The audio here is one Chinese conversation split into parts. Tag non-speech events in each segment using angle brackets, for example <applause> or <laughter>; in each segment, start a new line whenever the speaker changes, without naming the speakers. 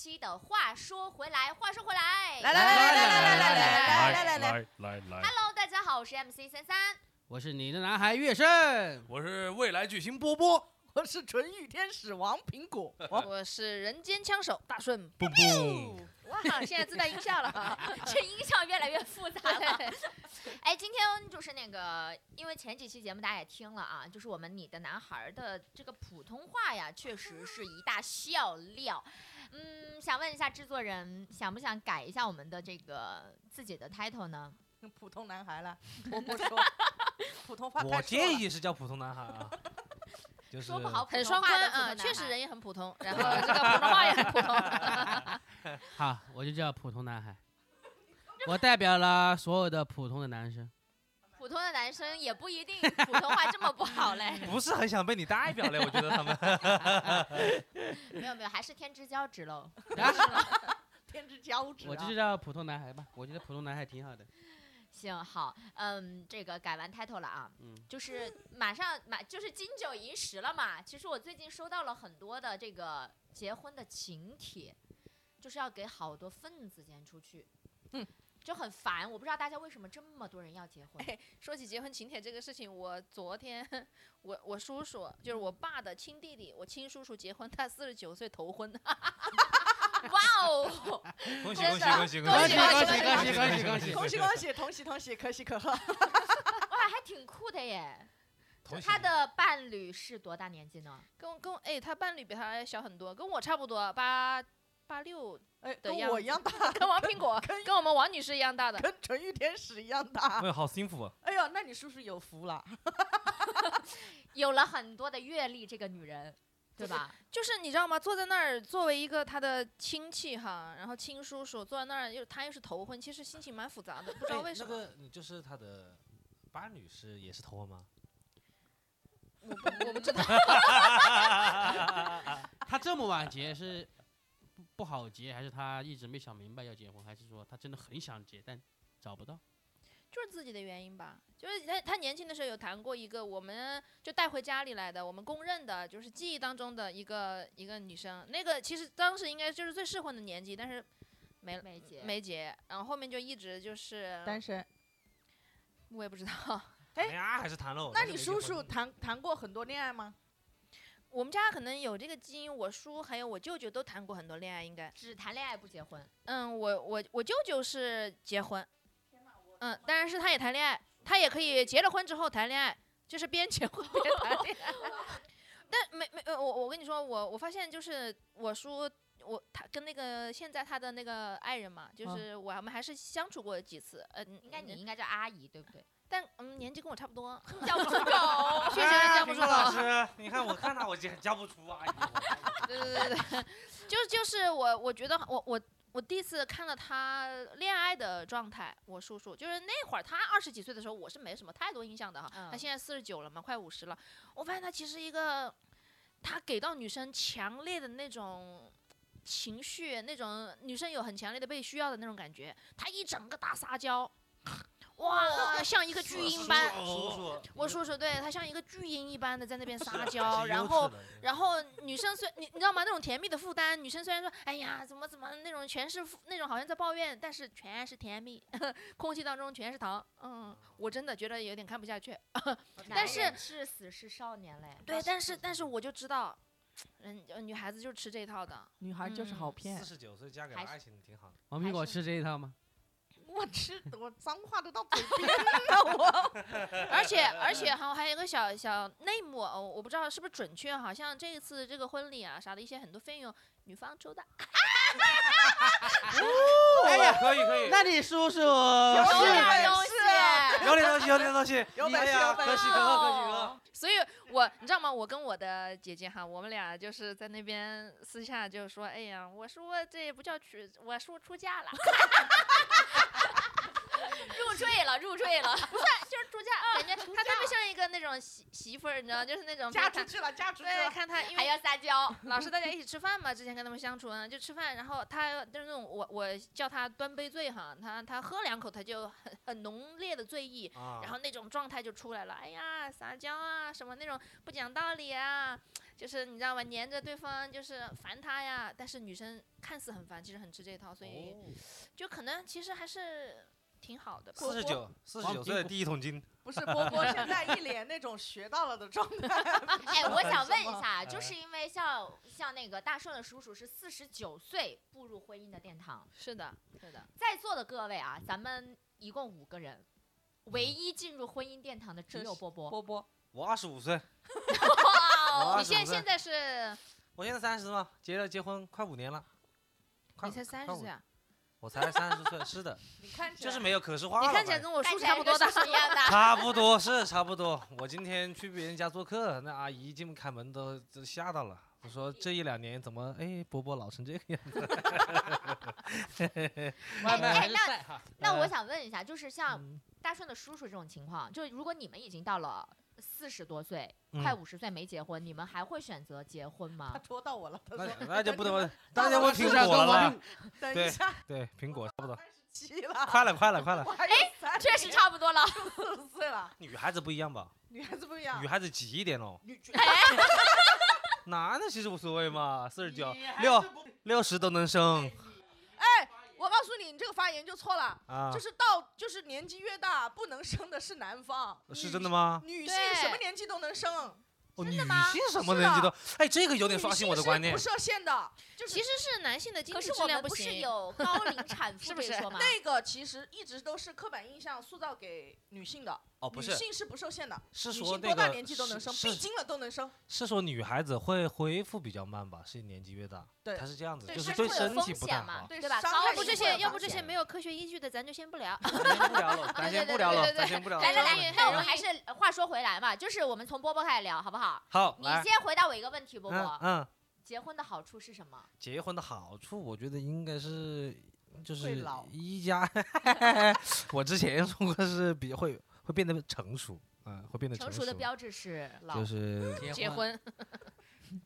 期的话说回来，话说回来，
来来来来来来来来来来来来，
来来来
，Hello，大家好，我是 MC 三三。
我是你的男孩月胜，
我是未来巨星波波，
我是纯欲天使王苹果，
我是人间枪手大顺。
蹦蹦，
哇，现在自带音效了啊！<laughs>
这音效越来越复杂了。<laughs> 哎，今天就是那个，因为前几期节目大家也听了啊，就是我们你的男孩的这个普通话呀，确实是一大笑料。嗯，想问一下制作人，想不想改一下我们的这个自己的 title 呢？<laughs>
普通男孩了，<laughs> 我不说，普通话
我建议是叫普通男孩啊，<laughs> 就是
说不好普
很
通话
双关啊，
的普通男孩
确实人也很普通，然后这个普通话也很普通。
好，我就叫普通男孩，我代表了所有的普通的男生。
普通的男生也不一定普通话这么不好嘞。<laughs>
不是很想被你代表嘞，<laughs> 我觉得他们。<laughs>
没有没有，还是天之骄子喽。
天之骄子啊，
我就叫普通男孩吧，我觉得普通男孩挺好的。
行好，嗯，这个改完 title 了啊，
嗯，
就是马上马就是金九银十了嘛。其实我最近收到了很多的这个结婚的请帖，就是要给好多份子钱出去，
嗯，
就很烦。我不知道大家为什么这么多人要结婚。
哎说起结婚请帖这个事情，我昨天我我叔叔就是我爸的亲弟弟，我亲叔叔结婚，他四十九岁头婚，<laughs>
哇哦，<laughs>
恭喜
真的
恭喜恭喜
恭喜恭喜
恭喜恭喜恭喜恭喜
恭喜恭喜，同喜同喜，可喜可贺。
哇，还挺酷的耶。他的伴侣是多大年纪呢？
跟我跟我哎，他伴侣比他小很多，跟我差不多，八八六，
哎，跟我一样大，<laughs>
跟王苹果跟我们王女士一样大的。
跟纯欲天使一样大
哎。呦，好幸福啊！
哎呦，那你是不是有福了。<laughs> <laughs>
有了很多的阅历，这个女人，对吧？
就是你知道吗？坐在那儿，作为一个他的亲戚哈，然后亲叔叔坐在那儿，又她又是头婚，其实心情蛮复杂的，不知道
哎
为什么。
那个你就是他的八女士也是头婚吗？
我不我不知道，
他这么晚结是不不好结，还是他一直没想明白要结婚，还是说他真的很想结但找不到？
就是自己的原因吧。就是他他年轻的时候有谈过一个，我们就带回家里来的，我们公认的，就是记忆当中的一个一个女生。那个其实当时应该就是最适婚的年纪，但是没
没结，
没结，然后后面就一直就是
单身。
我也不知道。
哎
还是谈了？
那你叔叔谈谈过很多恋爱吗？
我们家可能有这个基因，我叔还有我舅舅都谈过很多恋爱，应该。
只谈恋爱不结婚。
嗯，我我我舅舅是结婚，嗯，当然是他也谈恋爱，他也可以结了婚之后谈恋爱，就是边结婚边谈恋爱。<laughs> 但没没呃，我我跟你说，我我发现就是我叔。我他跟那个现在他的那个爱人嘛，就是我们还是相处过几次，嗯、
应该你应该叫阿姨，对不对？
但嗯年纪跟我差不多，
叫不出口。<laughs>
确实是叫不出
哎老
口。
师，你看我看他我就叫不出啊。
对对对对，<laughs> 就就是我我觉得我我我第一次看到他恋爱的状态，我叔叔就是那会儿他二十几岁的时候，我是没什么太多印象的哈。
嗯
他现在四十九了嘛，快五十了，我发现他其实一个，他给到女生强烈的那种。情绪那种女生有很强烈的被需要的那种感觉，他一整个大撒娇，哇，像一个巨婴般。我叔叔对他像一个巨婴一般的在那边撒 <laughs> 娇，然后然后女生虽你你知道吗？那种甜蜜的负担，女生虽然说哎呀怎么怎么那种全是负那种好像在抱怨，但是全是甜蜜，<laughs> 空气当中全是糖。嗯，我真的觉得有点看不下去。<laughs> 但是
是死是少年嘞。
对，但是但是我就知道，人呃女孩子就吃这一套的。
女孩就是好骗
四。十九岁嫁给爱情挺好的。
王苹果吃这一套吗？
我吃，我脏话都到嘴边了，<laughs> 我。
而且而且还还有一个小小内幕，哦我不知道是不是准确，好像这一次这个婚礼啊啥的一些很多费用女方出的。<laughs>
哎呀，可以可以，
那你叔叔
有
是
点东西。
有点东西，有点东西，<laughs>
有本事
哎呀
有本事
可喜可贺，可喜可贺。
所以我你知道吗？我跟我的姐姐哈，我们俩就是在那边私下就说，哎呀，我说这不叫娶，我说出嫁了，
入赘了，入赘了。<laughs>
就是出嫁，感觉他特别像一个那种媳媳妇儿，你知道，就是那种
嫁出去了，嫁出去
对，
了。
看他 <laughs> 因为
还要撒娇，<laughs>
老是大家一起吃饭嘛，之前跟他们相处呢，就吃饭，然后他就是那种我我叫他端杯醉哈，他他喝两口他就很很浓烈的醉意，
啊
然后那种状态就出来了，哎呀撒娇啊什么那种不讲道理啊，就是你知道吗？黏着对方就是烦他呀，但是女生看似很烦，其实很吃这一套，所以
哦
就可能其实还是挺好的吧。
四十九，四十九岁的第一桶金，
不是波波现在一脸那种学到了的状态。<laughs>
哎，我想问一下，就是因为像像那个大顺的叔叔是四十九岁步入婚姻的殿堂，
是的，是的，
在座的各位啊，咱们一共五个人，唯一进入婚姻殿堂的只有波波。
波波，
我二十五岁，
哇
你现
25岁
现在是
我现在三十嘛，结了结婚快五年了，
你才三十岁啊？
我才三十岁，是的，<laughs>
你看起来
就是没有可视化了。
你看起来跟我叔差 <laughs> <laughs> 不多大
跟。叔叔一样的。
差不多是差不多。我今天去别人家做客，那阿姨一进开门都都吓到了。我说这一两年怎么哎波波老成这个样子？
外卖还是
那
晒哈。
那我想问一下，就是像
嗯
大顺的叔叔这种情况，就如果你们已经到了四十多岁，
嗯
快五十岁没结婚，你们还会选择结婚吗
他？戳到我了，他
那
说
那就不能问，
到
大家问苹果了
等一下，
对，苹果差不多，
七了，
快了快了快了。
我还有三
确实差不多了。<laughs>
四十岁了，
女孩子不一样吧？
女孩子不一样
女，孩子急一点哦，
女 <laughs>
男的其实无所谓嘛，四十九六六十都能生
哎，我告诉你，你这个发言就错了。
啊
就，是到就是年纪越大，不能生的是男方，
是
女
真的吗？
女性
对
什么年纪都能生，
哦，女
吗
性什么
是
年纪
的
都，哎，这个有
有
点刷新我的观念
不。设限的，就是
其实是男性的经
可
济质
是我们不是
行。
有 <laughs> 高龄产妇
是不是
这一说吗？<laughs>
那个其实一直都是刻板印象塑造给女性的，
哦，不是，
女性是不受限的，
是说那个
性多大年纪都能生，闭经了都能生。
是说女孩子会恢复比较慢吧？是年纪越大，
对
她是这样子，
对
就是对身体
风
不太好。
险嘛对吧？
要不这些，要不这些没有科学依据的，咱就先不聊。
咱先不聊了，咱先不聊了，咱先不聊了。
来来来我们还是话说回来嘛，就是我们从波波开始聊，好不好？
好，
你，先回答我一个问题，波
嗯
波，
嗯，
结婚的好处是什么？
结婚的好处，我觉得应该是就是一家，我之前说过是比会会变得成熟，嗯，会变得
成
熟。
熟的标志是老
就是
结婚，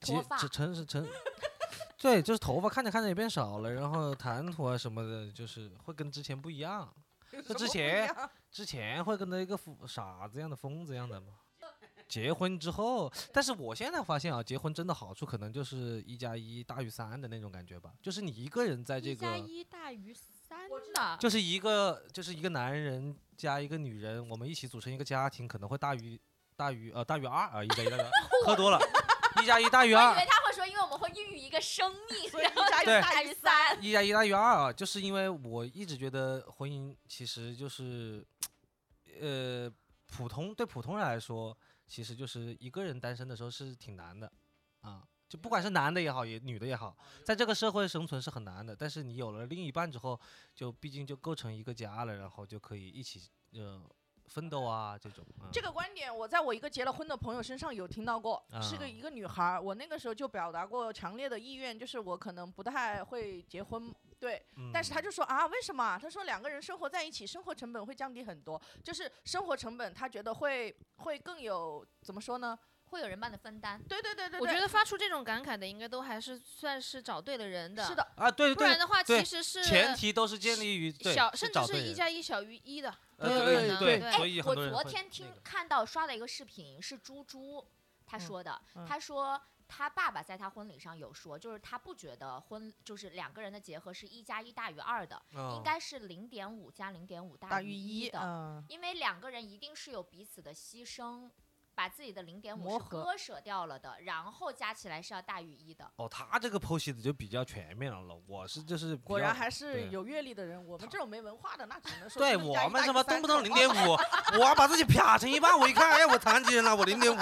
结 <laughs>
脱发。
成成是成，<laughs> 对，就是头发看着看着也变少了，然后谈吐啊什么的，就是会跟之前不一样。<laughs>
有什么不一
之前之前会跟着一个疯傻子一样的疯子一样的嘛。结婚之后，但是我现在发现啊，结婚真的好处可能就是一加一大于三的那种感觉吧，就是你一个人在这个
一加
个，
一大于三
我知
的，
就是一个就是一个男人加一个女人，我们一起组成一个家庭，可能会大于大于呃大于二啊，一加一大于二，喝多了，一加一大于二
我以为，他会说，因为我们会孕育一个生命，
所以一加一大于三。
一加一大于二啊，就是因为我一直觉得婚姻其实就是，呃，普通对普通人来说，其实就是一个人单身的时候是挺难的，啊，就不管是男的也好，也女的也好，在这个社会生存是很难的。但是你有了另一半之后，就毕竟就构成一个家了，然后就可以一起呃奋斗啊这种。啊
这个观点，我在我一个结了婚的朋友身上有听到过，是个
啊
一个女孩儿。我那个时候就表达过强烈的意愿，就是我可能不太会结婚，对。但是她
嗯
就说啊，为什么？他说两个人生活在一起，生活成本会降低很多，就是生活成本，他觉得会会更有怎么说呢？
会有人帮你分担。
对对对对
我觉得发出这种感慨的，应该都还是算是找对了人的。
是，的，
啊，对对
不然的话其实是
前提都是建立于
小，甚至是一加一小于一的。
呃
有可能
对对
对
所以很
我
多人会
昨天听
那个
看到刷了一个视频，是猪猪他
嗯
说的，
嗯
他说。他爸爸在他婚礼上有说，就是他不觉得婚就是两个人的结合是一加一大于二的，应
嗯
该是零点五加零点五
大
于
于一，
的，
嗯，
因为两个人一定是有彼此的牺牲，把自己的零点五是割舍掉了的，然后加起来是要大于一的。
哦，他这个剖析的就比较全面了。我是就是
果然还是有阅历的人。我们这种没文化的，那只能说
对我们什么动不动零点五，<laughs> 我要把自己啪成一半，我一看，哎，我残疾人了，我零点五，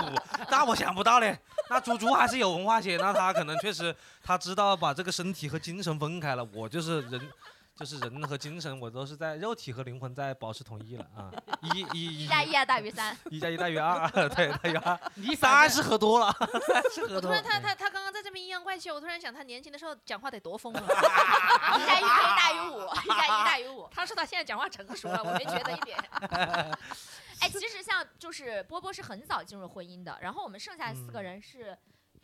那我想不到嘞。那猪猪还是有文化些，那他可能确实他知道把这个身体和精神分开了，我就是人。就是人和精神，我都是在肉体和灵魂在保持统一了啊！一一
一加一啊大于三，
一加一大于二，对，大于二。<laughs>
你
三是喝多了，<laughs> 三是喝
我突然。他他他刚刚在这边阴阳怪气，我突然想他年轻的时候讲话得多疯啊！<laughs>
一加一可以大于五，一加一大于五。
他说他现在讲话成熟了，我没觉得一点。
哎，其实像就是波波是很早进入婚姻的，然后我们剩下四个
嗯
人是，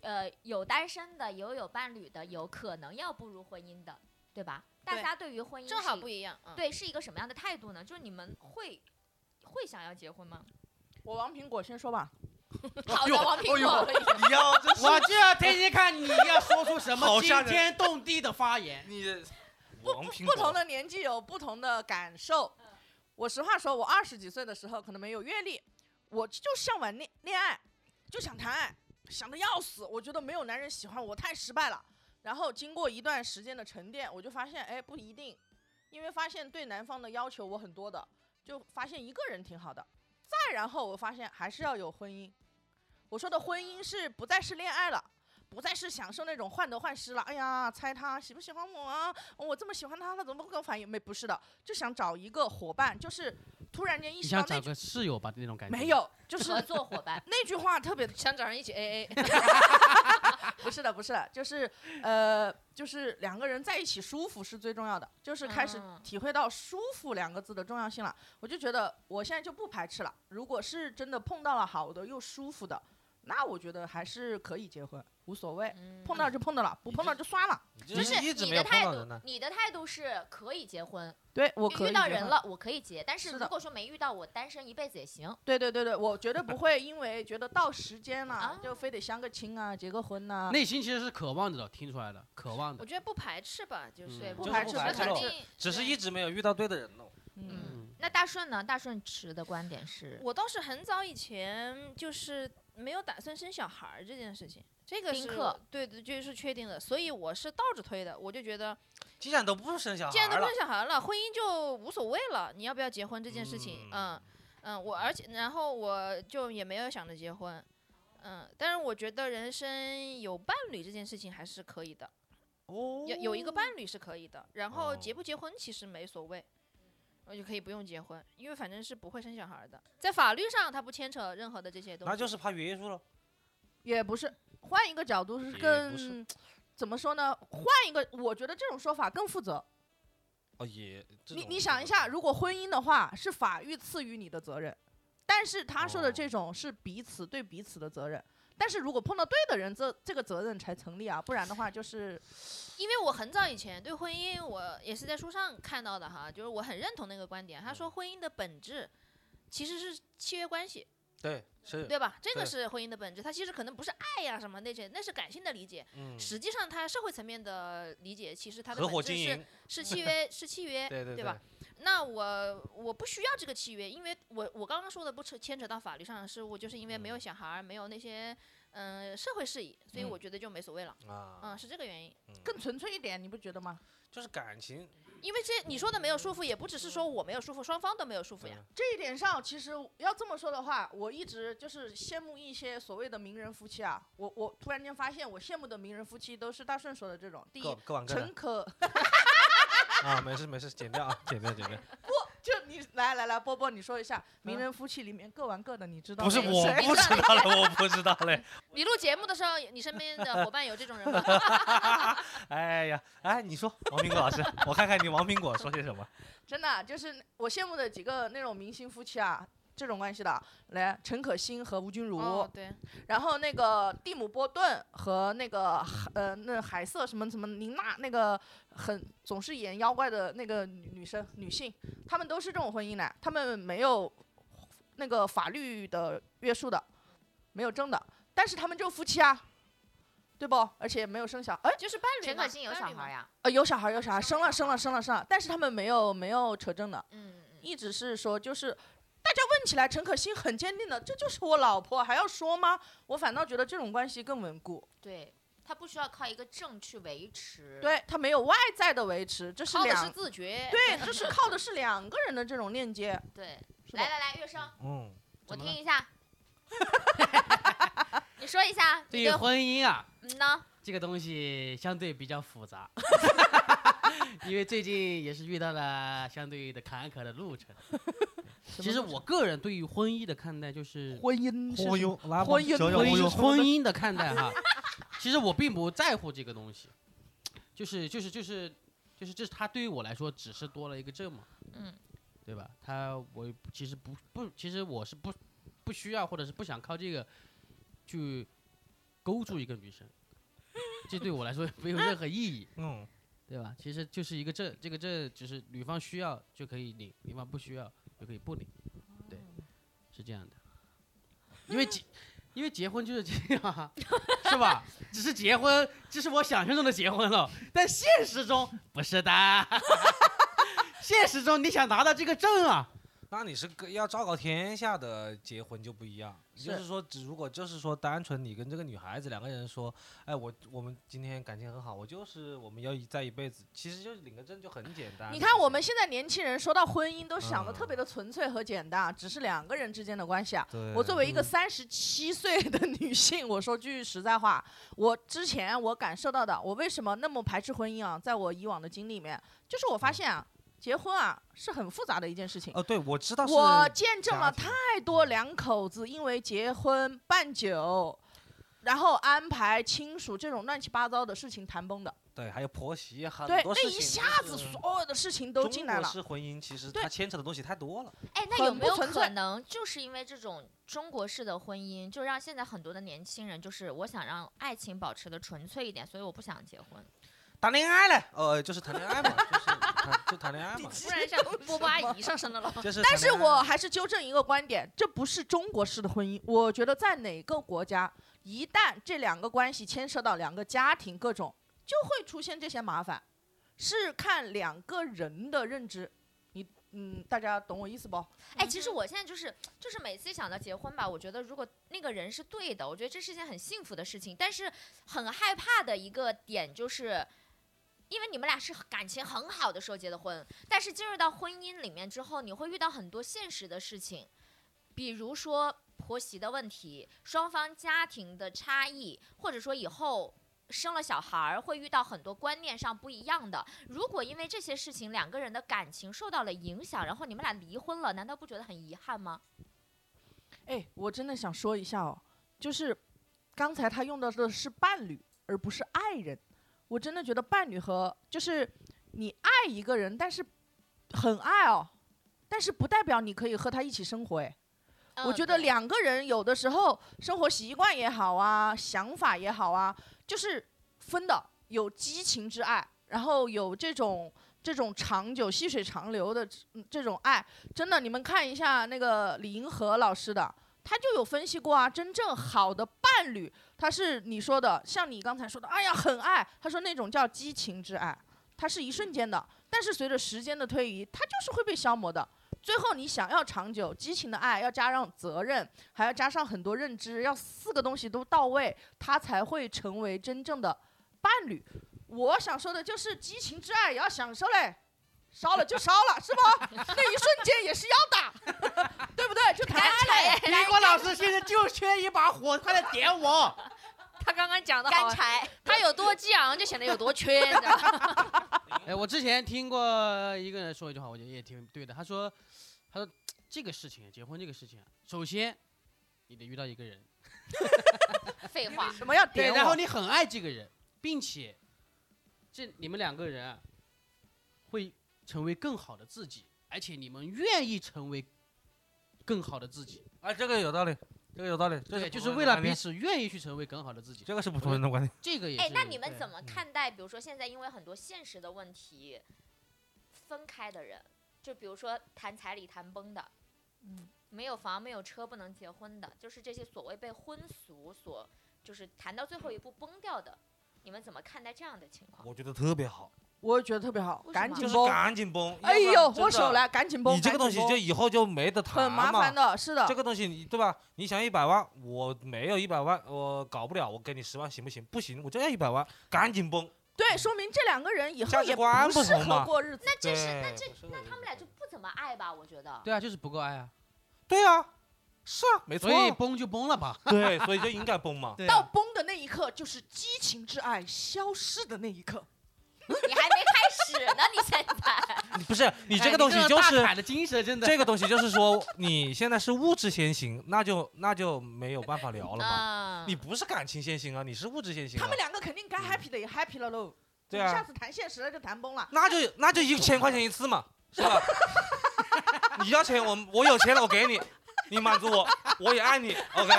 呃，有单身的，有有伴侣的，有可能要步入婚姻的，对吧？大家对于婚姻
正好
是
不一样。嗯，
对是一个什么样的态度呢？就是你们会会想要结婚吗？
我王苹果先说吧。<laughs>
好的，王苹果，<laughs>
你要
我就要听听看你要说出什么惊
好
天动地的发言。
你
王苹
不同的年纪有不同的感受。我实话说，我二十几岁的时候可能没有阅历，我就向往恋恋爱，就想谈爱，想的要死。我觉得没有男人喜欢我，太失败了。然后经过一段时间的沉淀，我就发现，哎，不一定，因为发现对男方的要求我很多的，就发现一个人挺好的。再然后，我发现还是要有婚姻。我说的婚姻是不再是恋爱了。不再是享受那种患得患失了。哎呀，猜他喜不喜欢我啊？我这么喜欢他，他怎么不跟我反应？没，不是的，就想找一个伙伴，就是突然间意识到那句
想找个室友吧那种感觉？
没，有，就是
合作伙伴。
那句话特别 <laughs>
想找人一起 AA。<laughs> <laughs>
不是的，不是的，就是呃，就是两个人在一起舒服是最重要的，就是开始
嗯
体会到舒服两个字的重要性了。我就觉得我现在就不排斥了，如果是真的碰到了好的又舒服的，那我觉得还是可以结婚，无所谓，
嗯
碰到就碰到了，不碰到就算了。
就是
一直没有碰
你的态度
到人呢，。
你的态度是可以结婚，
对我可以
遇到
结婚
人了我可以结，但是如
是的
果说没遇到，我单身一辈子也行。
对对对对，我绝对不会因为觉得到时间了、
啊
就非得相个亲啊，结个婚呐、
内心其实是渴望的，听出来的，渴望的。
我觉得不排斥吧，就是
对，
嗯
就是
不排斥不排
不排斥咯
斥
定
只是一直没有遇到对的人喽。
嗯，
嗯，
那大顺呢？大顺持的观点是，
我倒是很早以前就是没有打算生小孩儿这件事情，这个是
丁克
对对，这是确定的，所以我是倒着推的，我就觉得
既然都不生小孩了
既然都不生，小孩了，婚姻就无所谓了，你要不要结婚这件事情，嗯嗯，我而且然后我就也没有想着结婚，嗯，但是我觉得人生有伴侣这件事情还是可以的，
哦
有有一个伴侣是可以的，然后
哦
结不结婚其实没所谓。我就可以不用结婚，因为反正是不会生小孩的，在法律上他不牵扯任何的这些东西。
那就是怕约束了。
也不是，换一个角度是更
是
怎么说呢？换一个，我觉得这种说法更负责。
哦，也
你你想一下，如果婚姻的话，是法律赐予你的责任，但是他说的
哦
这种是彼此对彼此的责任。但是如果碰到对的人，这这个责任才成立啊，不然的话就是
因为我很早以前对婚姻，我也是在书上看到的哈，就是我很认同那个观点。他说婚姻的本质其实是契约关系，
对是，
对吧？这个是婚姻的本质，它其实可能不是爱呀、什么那些，那是感性的理解。
嗯，
实际上，它社会层面的理解，其实它的本质是
伙经营，
是契约，是契约，<laughs>
对对对
吧？？那我我不需要这个契约，因为我我刚刚说的不扯牵扯到法律上的事务，就是因为没有小孩儿，没有那些嗯、呃社会事宜，所以
嗯
我觉得就没所谓了。
啊，
嗯，是这个原因。
嗯
更纯粹一点，你不觉得吗？
就是感情，
因为这你说的没有束缚，也不只是说我没有束缚，双方都没有束缚呀。
这一点上，其实要这么说的话，我一直就是羡慕一些所谓的名人夫妻啊。我我突然间发现，我羡慕的名人夫妻都是大顺说的这种。第一，
各玩各
诚可，<laughs>
啊，没事没事，剪掉啊，剪掉剪掉。
不就你来来来，波波，你说一下名人夫妻里面各玩各的，你知道
不是我不知道嘞，我不知道嘞。<laughs>
你录节目的时候，你身边的伙伴有这种人吗？<laughs>
哎呀，哎，你说王苹果老师，我看看你王苹果说些什么。
真的就是我羡慕的几个那种明星夫妻啊，这种关系的，来陈可辛和吴君如，
哦，对，
然后那个蒂姆·波顿和那个海呃那海瑟什么什么琳娜那个很总是演妖怪的那个女女生女性，她们都是这种婚姻的，她们没有那个法律的约束的，没有证的，但是他们就夫妻啊，对不？而且没有生小，哎，
就是伴侣嘛。
陈可辛有小孩呀？
呃有小孩有小孩，生了生了生了生了，但是他们没有没有扯证的，
嗯。
一直是说就是。大家问起来，陈可辛很坚定的，这就是我老婆，还要说吗？我反倒觉得这种关系更稳固。
对，他不需要靠一个证去维持。
对他没有外在的维持，这是
靠的
两
是自觉。
对，这是靠的是两个人的这种链接。
对，来来来，月生，
嗯，
我听一下。<laughs> 你说一下
对于婚姻啊，
嗯呢？
这个东西相对比较复杂，<laughs> 因为最近也是遇到了相对的坎坷的路程。其实我个人对于婚姻的看待就是
婚姻是
婚姻，
婚姻
婚姻
婚姻的看待哈，其实我并不在乎这个东西，就是就是就是就是这是他对于我来说只是多了一个证嘛，
嗯，
对吧？他我其实不不，其实我是不不需要或者是不想靠这个去勾住一个女生，这对我来说没有任何意义，<laughs>
嗯，
对吧？其实就是一个证，这个证只是女方需要就可以领，女方不需要就可以不领，对，是这样的。因为结，因为结婚就是这样啊，是吧？<laughs> 只是结婚，这是我想象中的结婚了，但现实中不是的。<laughs> 现实中你想拿到这个证啊，
那你是个要昭告天下的结婚就不一样，就是说，只如果就是说单纯你跟这个女孩子两个人说，哎，我我们今天感情很好，我就是我们要一在一辈子，其实就是领个证就很简单。
你看我们现在年轻人说到婚姻都想的
嗯
特别的纯粹和简单，只是两个人之间的关系啊。我作为一个
嗯
三十七岁的女性，我说句实在话，我之前我感受到的，我为什么那么排斥婚姻啊？在我以往的经历里面，就是我发现啊，结婚啊是很复杂的一件事情。
哦，对，我知道是
我见证了太多两口子因为结婚办酒，然后安排亲属这种乱七八糟的事情谈崩的。
对，还有婆媳很
对，
多事情
那一下子所有的事情都进来了
中国。式婚姻其实
对
它牵扯的东西太多了。
哎，那有没有可能就是因为这种中国式的婚姻，就让现在很多的年轻人就是我想让爱情保持的纯粹一点，所以我不想结婚。
谈恋爱嘞，呃，就是谈恋爱嘛，<laughs> 就是谈就谈恋爱嘛，
突然像波波阿姨上身了咯。
就是
但是我还是纠正一个观点，这不是中国式的婚姻。我觉得在哪个国家，一旦这两个关系牵涉到两个家庭各种，就会出现这些麻烦，是看两个人的认知。你嗯，大家懂我意思不？
哎，其实我现在就是就是每次想到结婚吧，我觉得如果那个人是对的，我觉得这是一件很幸福的事情。但是很害怕的一个点就是。因为你们俩是感情很好的时候结的婚，但是进入到婚姻里面之后，你会遇到很多现实的事情，比如说婆媳的问题、双方家庭的差异，或者说以后生了小孩儿会遇到很多观念上不一样的。如果因为这些事情两个人的感情受到了影响，然后你们俩离婚了，难道不觉得很遗憾吗？
哎，我真的想说一下哦，就是刚才他用到的是伴侣，而不是爱人。我真的觉得伴侣和就是你爱一个人，但是很爱哦，但是不代表你可以和他一起生活。哎，我觉得两个人有的时候生活习惯也好啊，想法也好啊，就是分的，有激情之爱，然后有这种这种长久、细水长流的嗯这种爱。真的，你们看一下那个李银河老师的，他就有分析过啊，真正好的伴侣，他是你说的，像你刚才说的，哎呀很爱，他说那种叫激情之爱，它是一瞬间的，但是随着时间的推移，它就是会被消磨的。最后你想要长久激情的爱，要加上责任，还要加上很多认知，要四个东西都到位，他才会成为真正的伴侣。我想说的就是激情之爱也要享受嘞，烧了就烧了，是吧？<laughs> 那一瞬间也是要的，<laughs> 对不对？就谈爱嘞。
李国老师现在就缺一把火，快来点我！<laughs>
他刚刚讲的好，
干柴，
他有多激昂，就显得有多缺，你知道吗？
哎，我之前听过一个人说一句话，我觉得也挺对的。他说，他说这个事情，结婚这个事情啊，首先你得遇到一个人，
废话，
什么要
对，
点对？
然后你很爱这个人，并且这你们两个人啊，会成为更好的自己，而且你们愿意成为更好的自己，
啊，这个有道理，这个有道理，这
对，
是
就是为了彼
彼
此愿意去成为更好的自己。
这个是普通人的观点。
这个也是。
哎，那你们怎么看待？比如说现在因为很多现实的问题分开的人，就比如说谈彩礼谈崩的，
嗯，
没有房没有车不能结婚的，就是这些所谓被婚俗所就是谈到最后一步崩掉的，你们怎么看待这样的情况？
我觉得特别好，
我也觉得特别好
为，什么
就是
赶紧崩。
赶紧崩。
哎呦，握手来，赶紧崩。
你这个东西就以后就没得谈
很麻
嘛
烦的，是的
这。个东西你对吧？你想一百万，我没有一百万，我搞不了，我给你十万行不行？不行，我就要一百万，赶紧崩。
对，说明这两个人以后
价值
也
观不
适合过日子。
那这是那这那他们俩就不怎么爱吧？我觉得。
对啊，就是不够爱啊，
对啊，是啊，没错
所。以崩就崩了吧。
对，所以就应该崩嘛。<laughs>
到崩的那一刻，就是激情之爱消失的那一刻。<laughs>
你还没开始呢，你现在。<laughs>
不是你
哎
这个东西就是
大凯的精神，真的。
这个东西就是说，你现在是物质先行，那就那就没有办法聊了嘛。
嗯，
你不是感情先行啊，你是物质先行啊。
他们两个肯定该 happy 的也 happy 了喽。
对啊
下次谈现实了就谈崩了。
那就那就一千块钱一次嘛，是吧？<laughs> 你要钱我我有钱了我给你，你满足我，我也爱你，OK，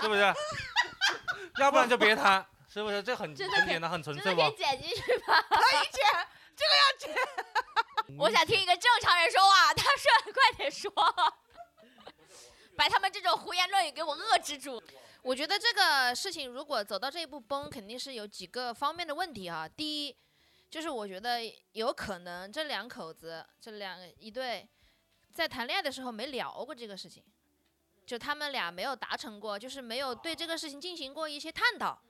是不是？要不然就别谈，是不是？这很很简单，很纯粹不
真的可以？剪进去吧？<laughs>
可以剪，这个要剪。<laughs>
我想听一个正常人说话，他说快点说，把他们这种胡言乱语给我遏制住。
我觉得这个事情如果走到这一步崩，肯定是有几个方面的问题啊。第一，就是我觉得有可能这两口子这两一对在谈恋爱的时候没聊过这个事情，就他们俩没有达成过，就是没有对这个事情进行过一些探讨，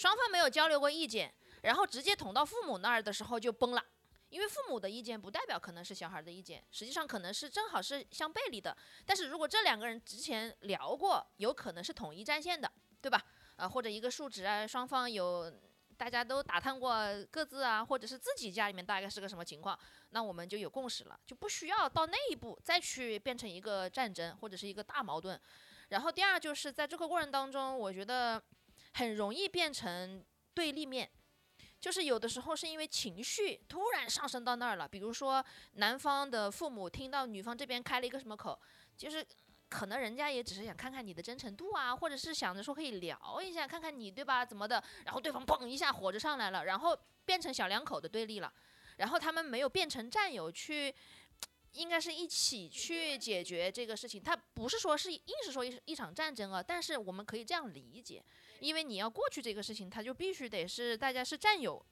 双方没有交流过意见，然后直接捅到父母那儿的时候就崩了。因为父母的意见不代表可能是小孩的意见，实际上可能是正好是相背离的。但是如果这两个人之前聊过，有可能是统一战线的，对吧？啊，或者一个数值啊，双方有大家都打探过各自啊，或者是自己家里面大概是个什么情况，那我们就有共识了，就不需要到那一步再去变成一个战争或者是一个大矛盾。然后第二就是在这个过程当中，我觉得很容易变成对立面。就是有的时候是因为情绪突然上升到那儿了，比如说男方的父母听到女方这边开了一个什么口，就是可能人家也只是想看看你的真诚度啊，或者是想着说可以聊一下，看看你对吧怎么的，然后对方砰一下火就上来了，然后变成小两口的对立了，然后他们没有变成战友去。应该是一起去解决这个事情，他不是说是硬是说一一场战争啊，但是我们可以这样理解，因为你要过去这个事情，他就必须得是大家是战友，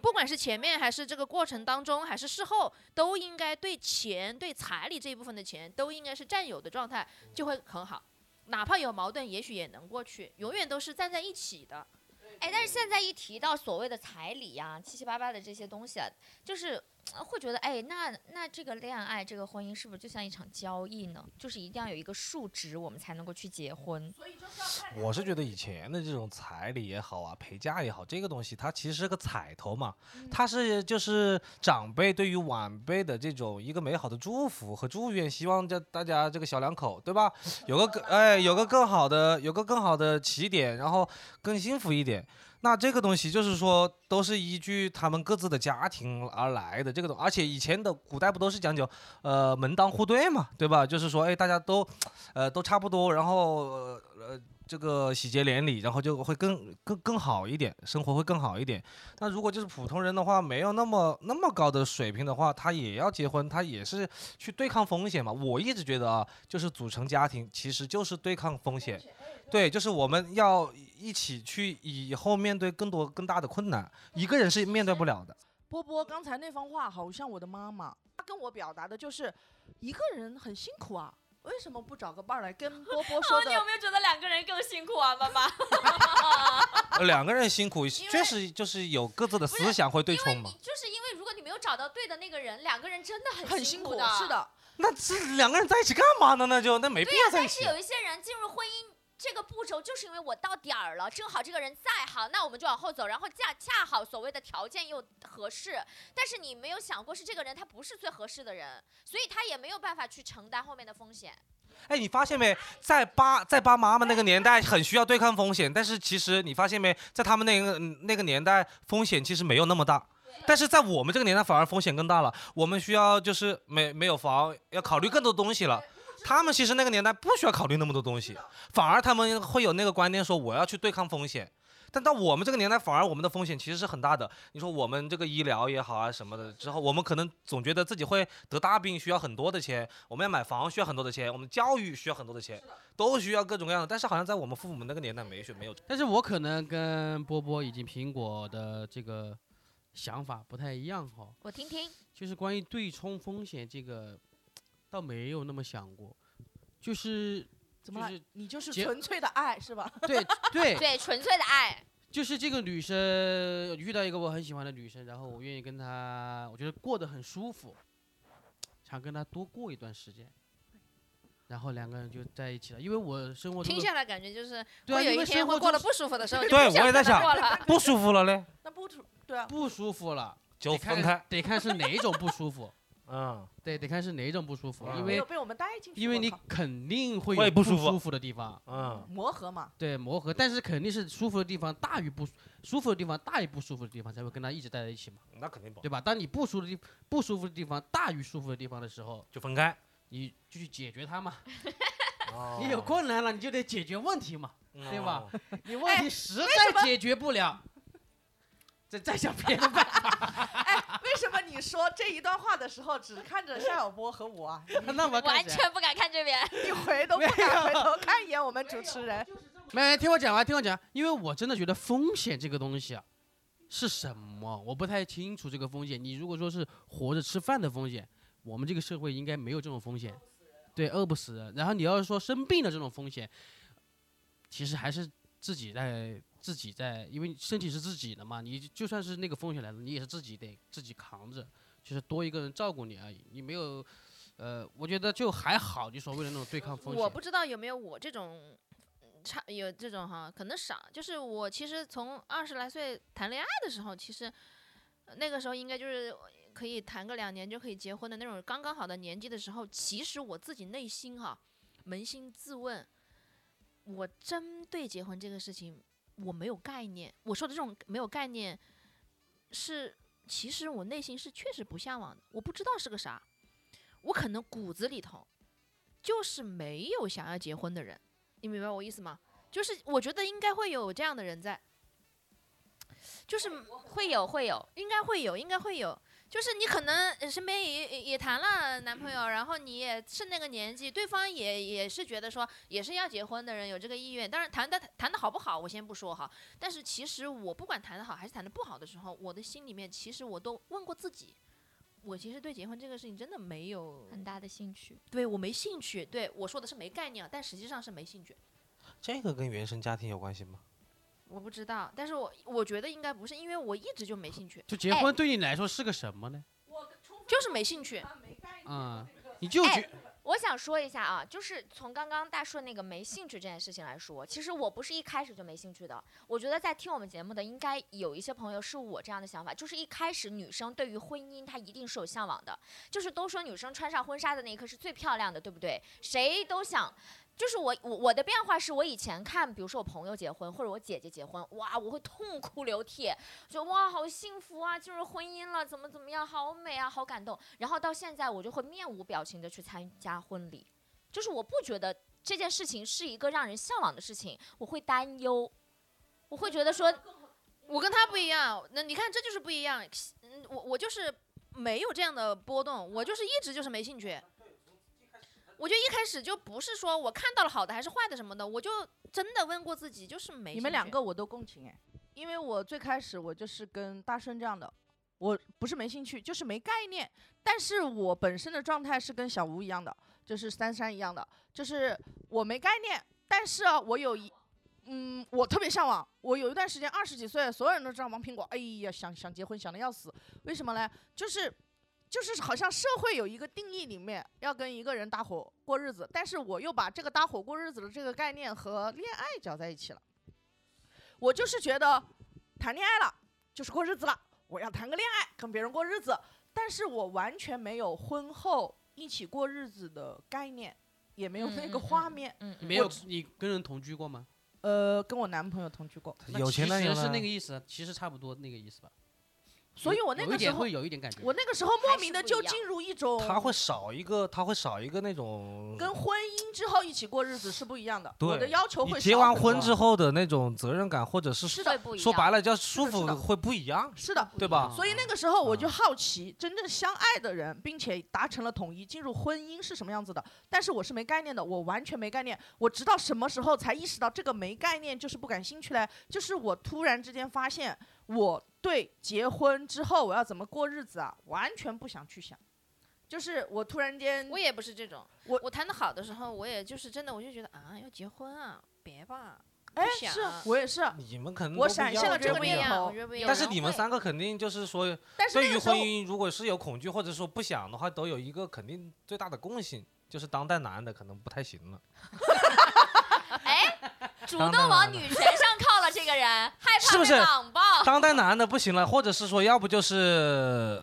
不管是前面还是这个过程当中，还是事后，都应该对钱、对彩礼这一部分的钱，都应该是战友的状态，就会很好。哪怕有矛盾，也许也能过去，永远都是站在一起的。
哎，但是现在一提到所谓的彩礼呀、七七八八的这些东西啊，就是会觉得，哎，那那这个恋爱、这个婚姻是不是就像一场交易呢？就是一定要有一个数值，我们才能够去结婚。
我是觉得以前的这种彩礼也好啊，陪嫁也好，这个东西它其实是个彩头嘛，它是就是长辈对于晚辈的这种一个美好的祝福和祝愿，希望这大家这个小两口对吧，有个更哎有个更好的有个更好的起点，然后更幸福一点。那这个东西就是说，都是依据他们各自的家庭而来的这个东，而且以前的古代不都是讲究，呃，门当户对嘛，对吧？就是说，哎，大家都，呃，都差不多，然后呃，这个喜结连理，然后就会更更更好一点，生活会更好一点。那如果就是普通人的话，没有那么那么高的水平的话，他也要结婚，他也是去对抗风险嘛。我一直觉得啊，就是组成家庭其实就是对抗风险。对，就是我们要一起去以后面对更多更大的困难，一个人是面对不了的。
波波刚才那番话好像我的妈妈，她跟我表达的就是一个人很辛苦啊，为什么不找个伴儿来跟波波说 <laughs> 你有？
没有觉得两个人更辛苦啊，妈妈？<laughs>
呃两个人辛苦，确实就是有各自的思想会对冲嘛。
就是因为如果你没有找到对的那个人，两个人真的很
很辛苦，
苦的。
是。的。
那这两个人在一起干嘛呢？那就那没必、要在一起。
但是有一些人进入婚姻这个步骤，就是因为我到点儿了，正好这个人在，好，那我们就往后走，然后恰恰好所谓的条件又合适，但是你没有想过是这个人他不是最合适的人，所以他也没有办法去承担后面的风险。
哎，你发现没，在爸在爸妈妈那个年代很需要对抗风险，但是其实你发现没，在他们那个嗯那个年代风险其实没有那么大。但是在我们这个年代反而风险更大了，我们需要就是没没有房，要考虑更多东西了。他们其实那个年代不需要考虑那么多东西，反而他们会有那个观念说我要去对抗风险。但到我们这个年代，反而我们的风险其实是很大的。你说我们这个医疗也好啊什么的，之后我们可能总觉得自己会得大病，需要很多的钱；我们要买房需要很多的钱；我们教育需要很多的钱，都需要各种各样的。但是好像在我们父母那个年代没学没有。
但是我可能跟波波以及苹果的这个想法不太一样哈，
我听听，
就是关于对冲风险这个，倒没有那么想过，就是
怎么了
就是？
你就是
结
纯粹的爱是吧？
对 <laughs> 对，
对，纯粹的爱，
就是这个女生遇到一个我很喜欢的女生，然后我愿意跟她，我觉得过得很舒服，想跟她多过一段时间，然后两个人就在一起了。因为我生活中的
听下来感觉就是
对啊
会有一天
生活
会过得不舒服的时候，就
对我也在想
过了
不舒服了嘞，
那不舒对啊，
不舒服了，
就
得看
分开。
得看是哪一种不舒服，<laughs>
嗯，
对，得看是哪一种不舒服，
嗯
因为
没有被我们带进去。
因为你
我靠
肯定会
会
有不
不舒服
服的地方，
嗯，
磨合嘛，
对磨合，但是肯定是舒服的地方大于不舒服的地方大于不舒服的地方，才会跟他一直待在一起嘛，
那肯定不
对吧？当你不舒服的地不舒服的地方大于舒服的地方的时候，
就分开。
你就去解决它嘛，<laughs> 你有困难了，你就得解决问题嘛。对吧
哦？
你问题实在解决不了，再再 <laughs> 想别的办法。<laughs>
哎为什么你说这一段话的时候只看着夏小波和我啊？<laughs>
那我
完全不敢看这边。
一回都不敢回头看一眼我们主持人。
没没，听我讲完，听我讲，因为我真的觉得风险这个东西啊，是什么？我不太清楚这个风险。你如果说是活着吃饭的风险，我们这个社会应该没有这种风险，对，饿不死人。然后你要是说生病的这种风险，其实还是自己在自己在，因为身体是自己的嘛，你就算是那个风险来了，你也是自己得自己扛着，就是多一个人照顾你而已。你没有，呃，我觉得就还好，你所谓的那种对抗风险。
我不知道有没有我这种嗯差有这种哈，可能少。就是我其实从二十来岁谈恋爱的时候，其实呃那个时候应该就是可以谈个两年就可以结婚的那种刚刚好的年纪的时候，其实我自己内心哈扪心自问，我真对结婚这个事情我没有概念。我说的这种没有概念，是其实我内心是确实不向往的，我不知道是个啥，我可能骨子里头。就是没有想要结婚的人，你明白我意思吗？就是我觉得应该会有这样的人在，就是
会有会有，
应该会有，应该会有。就是你可能呃身边也也也谈了男朋友，然后你也是那个年纪，对方也也是觉得说也是要结婚的人，有这个意愿。当然谈的谈的好不好，我先不说哈。但是其实我不管谈的好还是谈的不好的时候，我的心里面其实我都问过自己，我其实对结婚这个事情真的没有
很大的兴趣。
对我没兴趣。对我说的是没概念，但实际上是没兴趣。
这个跟原生家庭有关系吗？
我不知道，但是我我觉得应该不是，因为我一直就没兴趣，
就结婚对你来说是个什么呢？
就是没兴趣。
嗯，你就
哎
觉
我想说一下啊，就是从刚刚大顺那个没兴趣这件事情来说，其实我不是一开始就没兴趣的。我觉得在听我们节目的应该有一些朋友是我这样的想法，就是一开始女生对于婚姻她一定是有向往的，就是都说女生穿上婚纱的那一刻是最漂亮的，对不对？谁都想。就是我我我的变化是我以前看，比如说我朋友结婚或者我姐姐结婚，哇，我会痛哭流涕，就哇好幸福啊，进入婚姻了，怎么怎么样，好美啊，好感动。然后到现在我就会面无表情的去参加婚礼，就是我不觉得这件事情是一个让人向往的事情，我会担忧，我会觉得说，
我跟他不一样，那你看这就是不一样。嗯，我我就是没有这样的波动，我就是一直就是没兴趣。我就一开始就不是说我看到了好的还是坏的什么的，我就真的问过自己，就是没。
你们两个我都共情哎，因为我最开始我就是跟大顺这样的，我不是没兴趣，就是没概念。但是我本身的状态是跟小吴一样的，就是三三一样的，就是我没概念，但是啊，我有一。嗯，我特别向往。我有一段时间二十几岁，所有人都知道王苹果，哎呀，想想结婚想的要死。为什么呢？就是就是好像社会有一个定义里面要跟一个人搭伙过日子，但是我又把这个搭伙过日子的这个概念和恋爱搅在一起了。我就是觉得谈恋爱了就是过日子了，我要谈个恋爱跟别人过日子，但是我完全没有婚后一起过日子的概念，也没有那个画面。
嗯，
你没有你跟人同居过吗？
呃，跟我男朋友同居过，
有钱的有
其实是那个意思，其实差不多那个意思吧。
所以我那个时候
会有一点感觉。
我那个时候莫名的就进入一种
他会少一个，他会少一个那种。
跟婚姻之后一起过日子是不一样的。
对
我的要求
你
会
结完婚之后的那种责任感，或者是
是的，
会不一样。
说白了叫舒服会不一样，
是的。
对吧？
所以那个时候我就
啊
好奇，真正相爱的人，并且达成了统一，进入婚姻是什么样子的。但是我是没概念的，我完全没概念。我直到什么时候才意识到这个没概念就是不感兴趣嘞？就是我突然之间发现，我对结婚之后我要怎么过日子啊，完全不想去想。就是我突然间，
我也不是这种，
我
我谈的好的时候，我也就是真的，我就觉得啊，要结婚啊，别吧，
哎，
想
是我也是，
你们可能
我
都不一样
闪现了这
这个不一样。
但是你们三个肯定就是说，
但是
对于婚姻如果是有恐惧或者说不想的话，都有一个肯定最大的共性，就是当代男的可能不太行了。<laughs>
哎，主动往女权上靠了，这个人害怕被网暴。
当代男的不行了，或者是说要不就是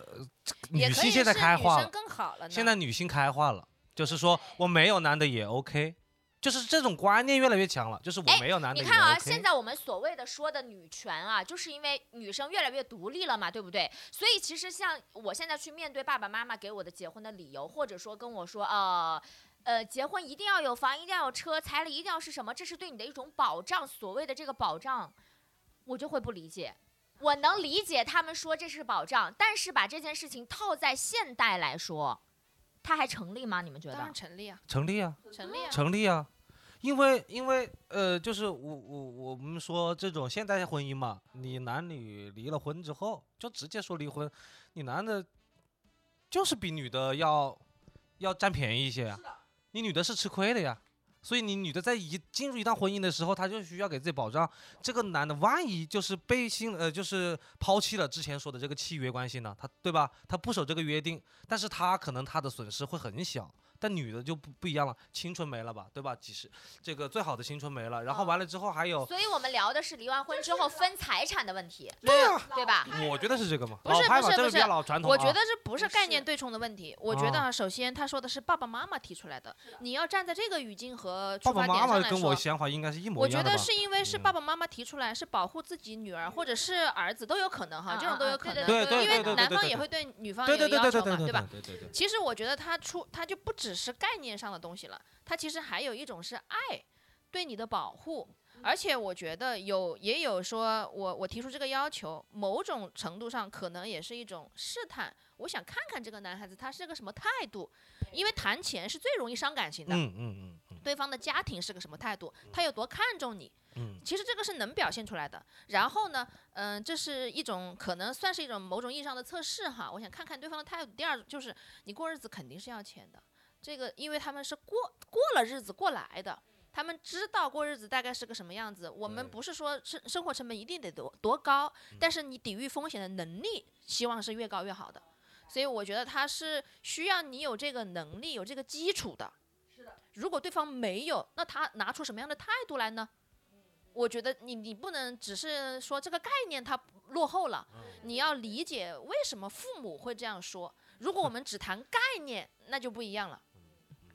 女性现在开化了，
更好了。
现在女性开化了，就是说我没有男的也 OK，就是这种观念越来越强了，就是我
哎
没有男的也
你看啊。现在我们所谓的说的女权啊，就是因为女生越来越独立了嘛，对不对？所以其实像我现在去面对爸爸妈妈给我的结婚的理由，或者说跟我说呃。呃，结婚一定要有房，一定要有车，彩礼一定要是什么？这是对你的一种保障。所谓的这个保障，我就会不理解。我能理解他们说这是保障，但是把这件事情套在现代来说，它还成立吗？你们觉得
当然？成立啊，
成立啊，
成立啊。
成立啊，因为因为呃，就是我我我们说这种现代婚姻嘛，你男女离了婚之后，就直接说离婚，你男的就是比女的要要占便宜一些呀、你女的是吃亏的呀。所以你女的在一进入一段婚姻的时候，她就需要给自己保障。这个男的万一就是背信呃，就是抛弃了之前说的这个契约关系呢，他对吧？他不守这个约定，但是他可能他的损失会很小。但女的就不不一样了，青春没了吧，对吧？几十这个最好的青春没了，然后完了之后还有，
所以我们聊的是离完婚之后分财产的问题，
对啊，
对吧？
我觉得是这个嘛，
不是
老派嘛，这个比较
不是不是
老传统啊。
我觉得这不是概念对冲的问题，我觉得首先他说的是爸爸妈妈提出来的，你要站在这个语境和出发点
爸妈妈跟
上来说。
我想法应该是一模
我觉
一样的吧。
得是因为是
嗯
爸爸妈妈提出来，是保护自己女儿或者是儿子都有可能哈，这种都有可能。
对对
因为
对对
男方
对对
也会对女方
对对对
有要求嘛，
对对对
吧？
对对对。
其实我觉得他出他就不只是概念上的东西了，他其实还有一种是爱对你的保护。而且我觉得有也有说我我提出这个要求，某种程度上可能也是一种试探。我想看看这个男孩子他是个什么态度，因为谈钱是最容易伤感情的。
嗯嗯嗯嗯
对方的家庭是个什么态度，他有多看重你，
嗯
其实这个是能表现出来的。然后呢，嗯、这是一种可能算是一种某种意义上的测试哈。我想看看对方的态度。第二就是你过日子肯定是要钱的，这个因为他们是过过了日子过来的。他们知道过日子大概是个什么样子，我们不是说生生活成本一定得多多高，但是你抵御风险的能力，希望是越高越好的。所以我觉得他是需要你有这个能力，有这个基础的。如果对方没有，那他拿出什么样的态度来呢？我觉得你你不能只是说这个概念它落后了，你要理解为什么父母会这样说。如果我们只谈概念，那就不一样了。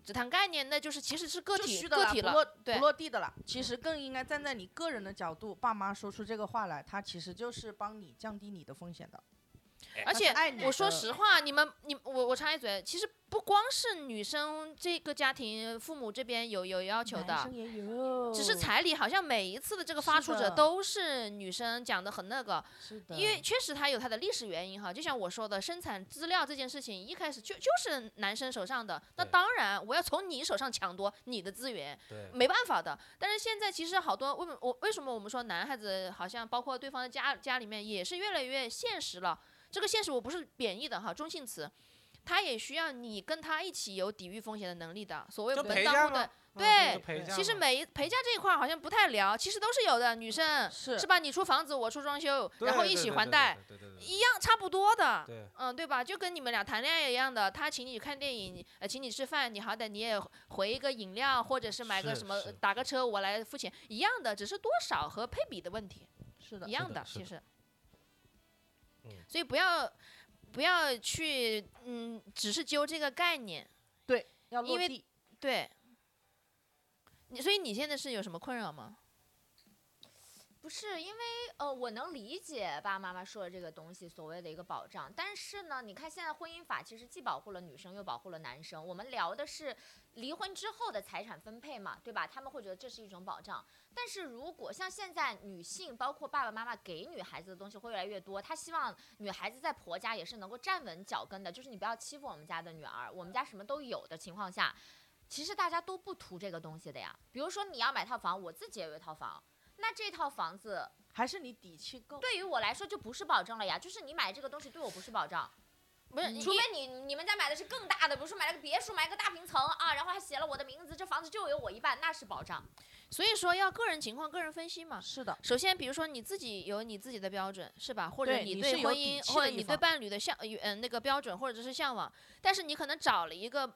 只谈概念，那就是其实是个体
虚的了，
个体了
不落，不落地的了。其实更应该站在你个人的角度，爸妈说出这个话来，他其实就是帮你降低你的风险的。
而且我说实话，你们你我我插一嘴，其实不光是女生这个家庭父母这边有有要求的
男生，也有，
只是彩礼好像每一次的这个发出者都是女生讲的很那个，
是的，
因为确实它有它的历史原因哈，就像我说的，生产资料这件事情一开始就就是男生手上的，那当然我要从你手上抢夺你的资源，
对
没办法的。但是现在其实好多为我为什么我们说男孩子好像包括对方的家家里面也是越来越现实了？这个现实我不是贬义的哈，中性词。他也需要你跟他一起有抵御风险的能力的，所谓
就
门当户对。
嗯
对其实每一陪嫁这一块儿好像不太聊，其实都是有的。女生
是
是吧？你出房子，我出装修，然后一起还贷，一样差不多的。
对
嗯，对吧？就跟你们俩谈恋爱一样的，他请你看电影，呃，请你吃饭，你好歹你也回一个饮料，或者是买个什么打个车，我来付钱，一样的，只是多少和配比的问题，
是的
一，样
的的
其实。
嗯
所以不要不要去嗯，只是揪这个概念，
要
因为
落地。
对。你所以你现在是有什么困扰吗？
不是因为呃，我能理解爸爸妈妈说的这个东西所谓的一个保障，但是呢，你看现在婚姻法其实既保护了女生又保护了男生。我们聊的是离婚之后的财产分配嘛，对吧？他们会觉得这是一种保障。但是如果像现在女性，包括爸爸妈妈给女孩子的东西会越来越多，他希望女孩子在婆家也是能够站稳脚跟的，就是你不要欺负我们家的女儿，我们家什么都有的情况下，其实大家都不图这个东西的呀。比如说你要买套房，我自己也有一套房。那这套房子
还是你底气够。
对于我来说就不是保障了呀，就是你买这个东西对我不是保障，
不是，
除非你你们家买的是更大的，比如说买了个别墅，买个大平层啊，然后还写了我的名字，这房子就有我一半，那是保障。
所以说要个人情况个人分析嘛。
是的，
首先，比如说你自己有你自己的标准，是吧？或者你对婚姻或者你对伴侣的向呃呃那个标准或者是向往，但是你可能找了一个、呃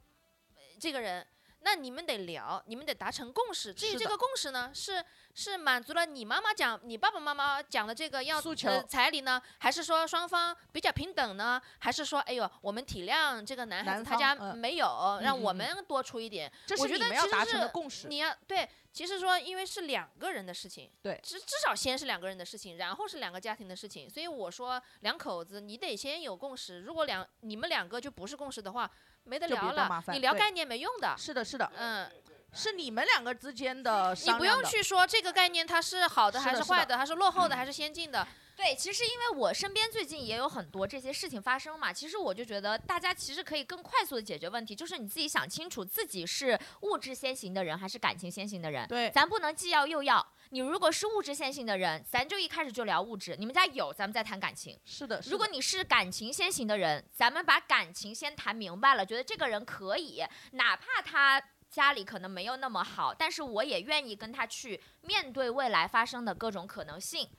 这个人，那你们得聊，你们得达成共识。至于这个共识呢，是是满足了你妈妈讲、你爸爸妈妈讲的这个要
诉求
呃彩礼呢，还是说双方比较平等呢？还是说，哎呦，我们体谅这个男孩子他家没有，让我们多出一点？
这是
我觉得
你们要达
其实是
成的共识。
你要对，其实说因为是两个人的事情，
对
至至少先是两个人的事情，然后是两个家庭的事情。所以我说两口子你得先有共识，如果两你们两个就不是共识的话，没得聊了，你聊概念没用的。
是的，是的，
嗯，
是你们两个之间的
你不用去说这个概念它是好的
是的是的
还是坏的，还是落后的还是先进的。
对，其实因为我身边最近也有很多这些事情发生嘛，其实我就觉得大家其实可以更快速的解决问题，就是你自己想清楚自己是物质先行的人还是感情先行的人。
对
咱不能既要又要。你如果是物质先行的人，咱就一开始就聊物质，你们家有，咱们再谈感情。
是的，是的
如果你是感情先行的人，咱们把感情先谈明白了，觉得这个人可以，哪怕他家里可能没有那么好，但是我也愿意跟他去面对未来发生的各种可能性，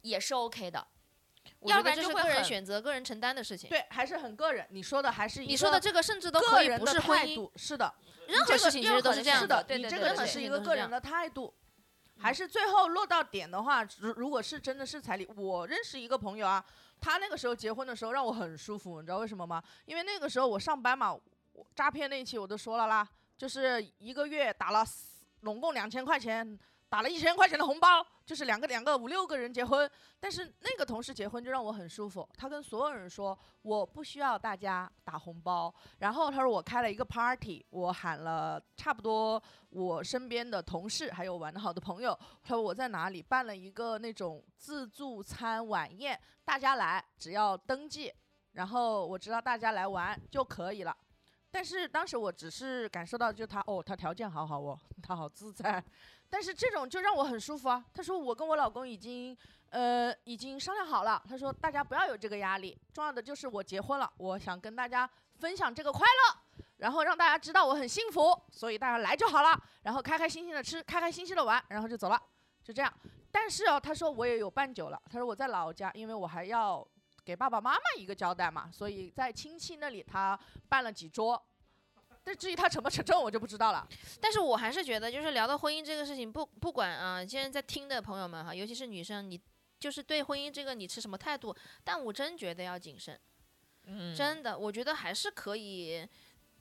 也是 OK 的。
我
要不
觉得这是个人
然就会很
选择、个人承担的事情。
对，还是很个人。你说的还是一
你说的
个
这个甚至都
个
可以
人的
不是婚姻，
态度，是的，
任何事情其实都是这样
是的，
对对
你这个只是一个个人的态度。还是最后落到点的话，如如果是真的是彩礼，我认识一个朋友啊，他那个时候结婚的时候让我很舒服，你知道为什么吗？因为那个时候我上班嘛，我诈骗那一期我都说了啦，就是一个月打了四拢共两千块钱，打了一千块钱的红包，就是两个两个五六个人结婚，但是那个同事结婚就让我很舒服，他跟所有人说我不需要大家打红包，然后他说我开了一个 party，我喊了差不多我身边的同事还有玩的好的朋友，他说我在哪里办了一个那种自助餐晚宴，大家来只要登记，然后我知道大家来玩就可以了。但是当时我只是感受到，就他哦，他条件好好哦，他好自在。但是这种就让我很舒服啊。他说我跟我老公已经呃已经商量好了，他说大家不要有这个压力，重要的就是我结婚了，我想跟大家分享这个快乐，然后让大家知道我很幸福，所以大家来就好了，然后开开心心的吃，开开心心的玩，然后就走了，就这样。但是哦，他说我也有办酒了，他说我在老家，因为我还要给爸爸妈妈一个交代嘛，所以在亲戚那里他办了几桌。但至于他成不成正，我就不知道了。
但是我还是觉得，就是聊到婚姻这个事情，不不管啊，现在在听的朋友们哈，尤其是女生，你就是对婚姻这个你持什么态度？但我真觉得要谨慎，
嗯
真的，我觉得还是可以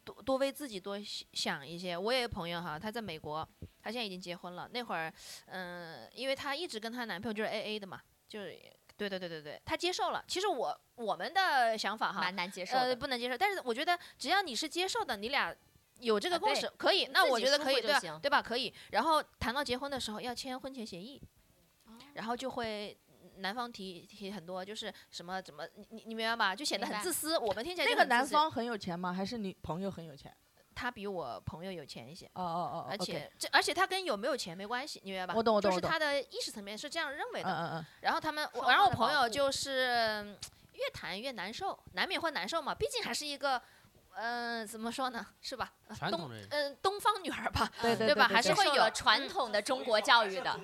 多多为自己多想一些。我也有朋友哈，她在美国，她现在已经结婚了。那会儿，嗯、因为她一直跟她男朋友就是 A A 的嘛，就是对对对对对，他接受了。其实我我们的想法哈，
蛮难接受
呃，不能接受。但是我觉得只要你是接受的，你俩有这个共识，可以。那我觉得可以，对吧
服就行？
对吧？可以。然后谈到结婚的时候要签婚前协议，
哦
然后就会。男方提提很多，就是什么怎么你你你明白吧？就显得很自私。我们听起来
那个男方很有钱吗？还是你朋友很有钱？
他比我朋友有钱一些，
哦哦哦，
而且这而且他跟有没有钱没关系，你明白吧？
我懂我懂我懂
就是他的意识层面是这样认为的。
嗯嗯嗯，
然后他们，我然后我朋友就是嗯 <tsk> 越谈越难受，难免会难受嘛，毕竟还是一个，嗯、怎么说呢，是吧？
传统
嗯、东方女孩吧，
对对
对吧还是会有
传统的中国教育的，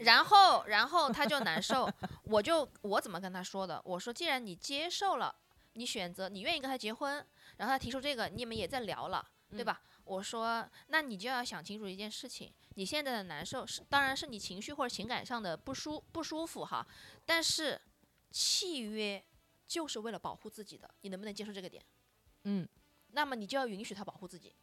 然后，然后他就难受，我就我怎么跟他说的？我说，既然你接受了，你选择，你愿意跟他结婚，然后他提出这个，你们也在聊了，对
嗯
吧？我说，那你就要想清楚一件事情，你现在的难受是，当然是你情绪或者情感上的不舒不舒服哈，但是契约就是为了保护自己的，你能不能接受这个点？
嗯，
那么你就要允许他保护自己。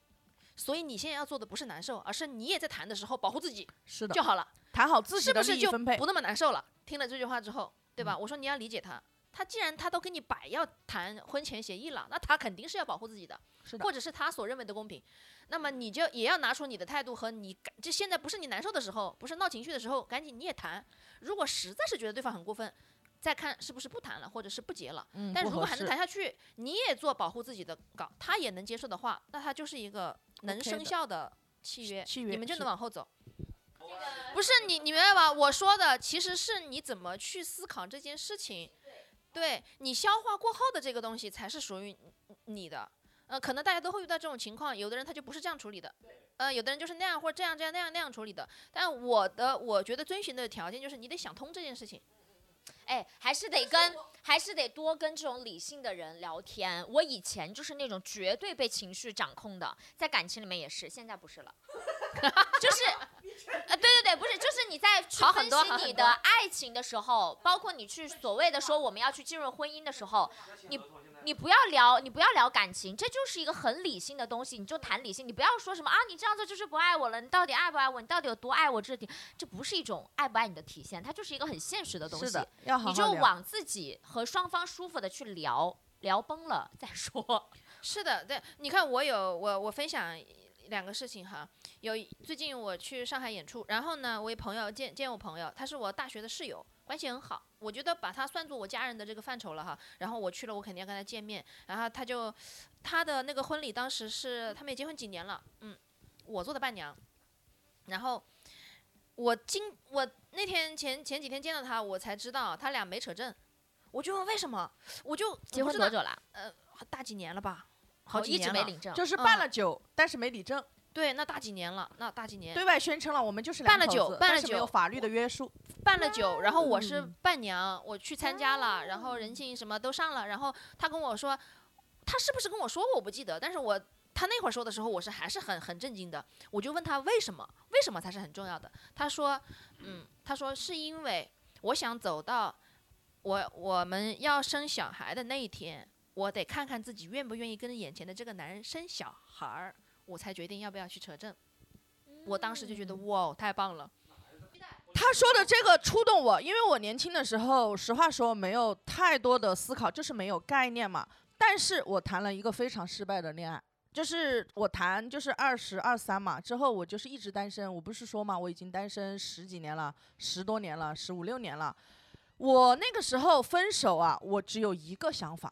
所以你现在要做的不是难受，而是你也在谈的时候保护自己
是的
就，好了。
谈好自己的
是不是就
利益分配
不。那么难受了？听了这句话之后，对吧？我说你要理解他，他既然他都跟你摆要谈婚前协议了，那他肯定是要保护自己的，
是的
或，者是他所认为的公平。那么你就也要拿出你的态度和你赶，这现在不是你难受的时候，不是闹情绪的时候，赶紧你也谈。如果实在是觉得对方很过分，再看是不是不谈了，或者是不结了。
嗯
但如果还能谈下去，你也做保护自己的稿，他也能接受的话，那他就是一个能生效的契约，
契约
你们就能往后走。
呃
不是你，你明白吧？我说的其实是你怎么去思考这件事情，对你消化过后的这个东西才是属于你的。呃，可能大家都会遇到这种情况，有的人他就不是这样处理的，呃，有的人就是那样或者这样这样那样那样处理的。但我的我觉得遵循的条件就是你得想通这件事情。
哎，还是得跟，还是得多跟这种理性的人聊天。我以前就是那种绝对被情绪掌控的，在感情里面也是，现在不是了。<laughs> 就是，呃，对对对，不是，就是你在去分析你的爱情的时候，包括你去所谓的说我们要去进入婚姻的时候，你你不要聊，你不要聊感情，这就是一个很理性的东西，你就谈理性，你不要说什么啊，你这样做就是不爱我了，你到底爱不爱我？你到底有多爱我？这点，这不是一种爱不爱你的体现，它就是一个很现实的东西。
是的，要好好
你就往自己和双方舒服的去聊，聊崩了再说。<laughs>
是的，对，你看我有我我分享两个事情哈，有最近我去上海演出，然后呢，我一朋友见见我朋友，他是我大学的室友，关系很好，我觉得把他算作我家人的这个范畴了哈。然后我去了，我肯定要跟他见面，然后他就他的那个婚礼当时是他们也结婚几年了，嗯，我做的伴娘，然后我今我那天前前几天见到他，我才知道他俩没扯证，我就问为什么，我就
结婚多久了？
呃，大几年了吧，好几年了。
就是办了酒，但是没领证，
对，那大几年了，那大几年
对外宣称了我们就是
办了酒办了
酒是没有
酒
法律的约束。
办了酒，然后我是
嗯
伴娘，我去参加了，然后人情什么都上了，然后他跟我说，他是不是跟我说过我不记得，但是我他那会儿说的时候，我是还是很很震惊的，我就问他为什么，为什么才是很重要的？他说，嗯，他说是因为我想走到我我们要生小孩的那一天，我得看看自己愿不愿意跟眼前的这个男人生小孩儿，我才决定要不要去扯证。我当时就觉得哇，太棒了。
他说的这个触动我，因为我年轻的时候，实话说没有太多的思考，就是没有概念嘛。但是我谈了一个非常失败的恋爱，就是我谈就是二十二三嘛，之后我就是一直单身。我不是说嘛，我已经单身十几年了，十多年了，十五六年了。我那个时候分手啊，我只有一个想法。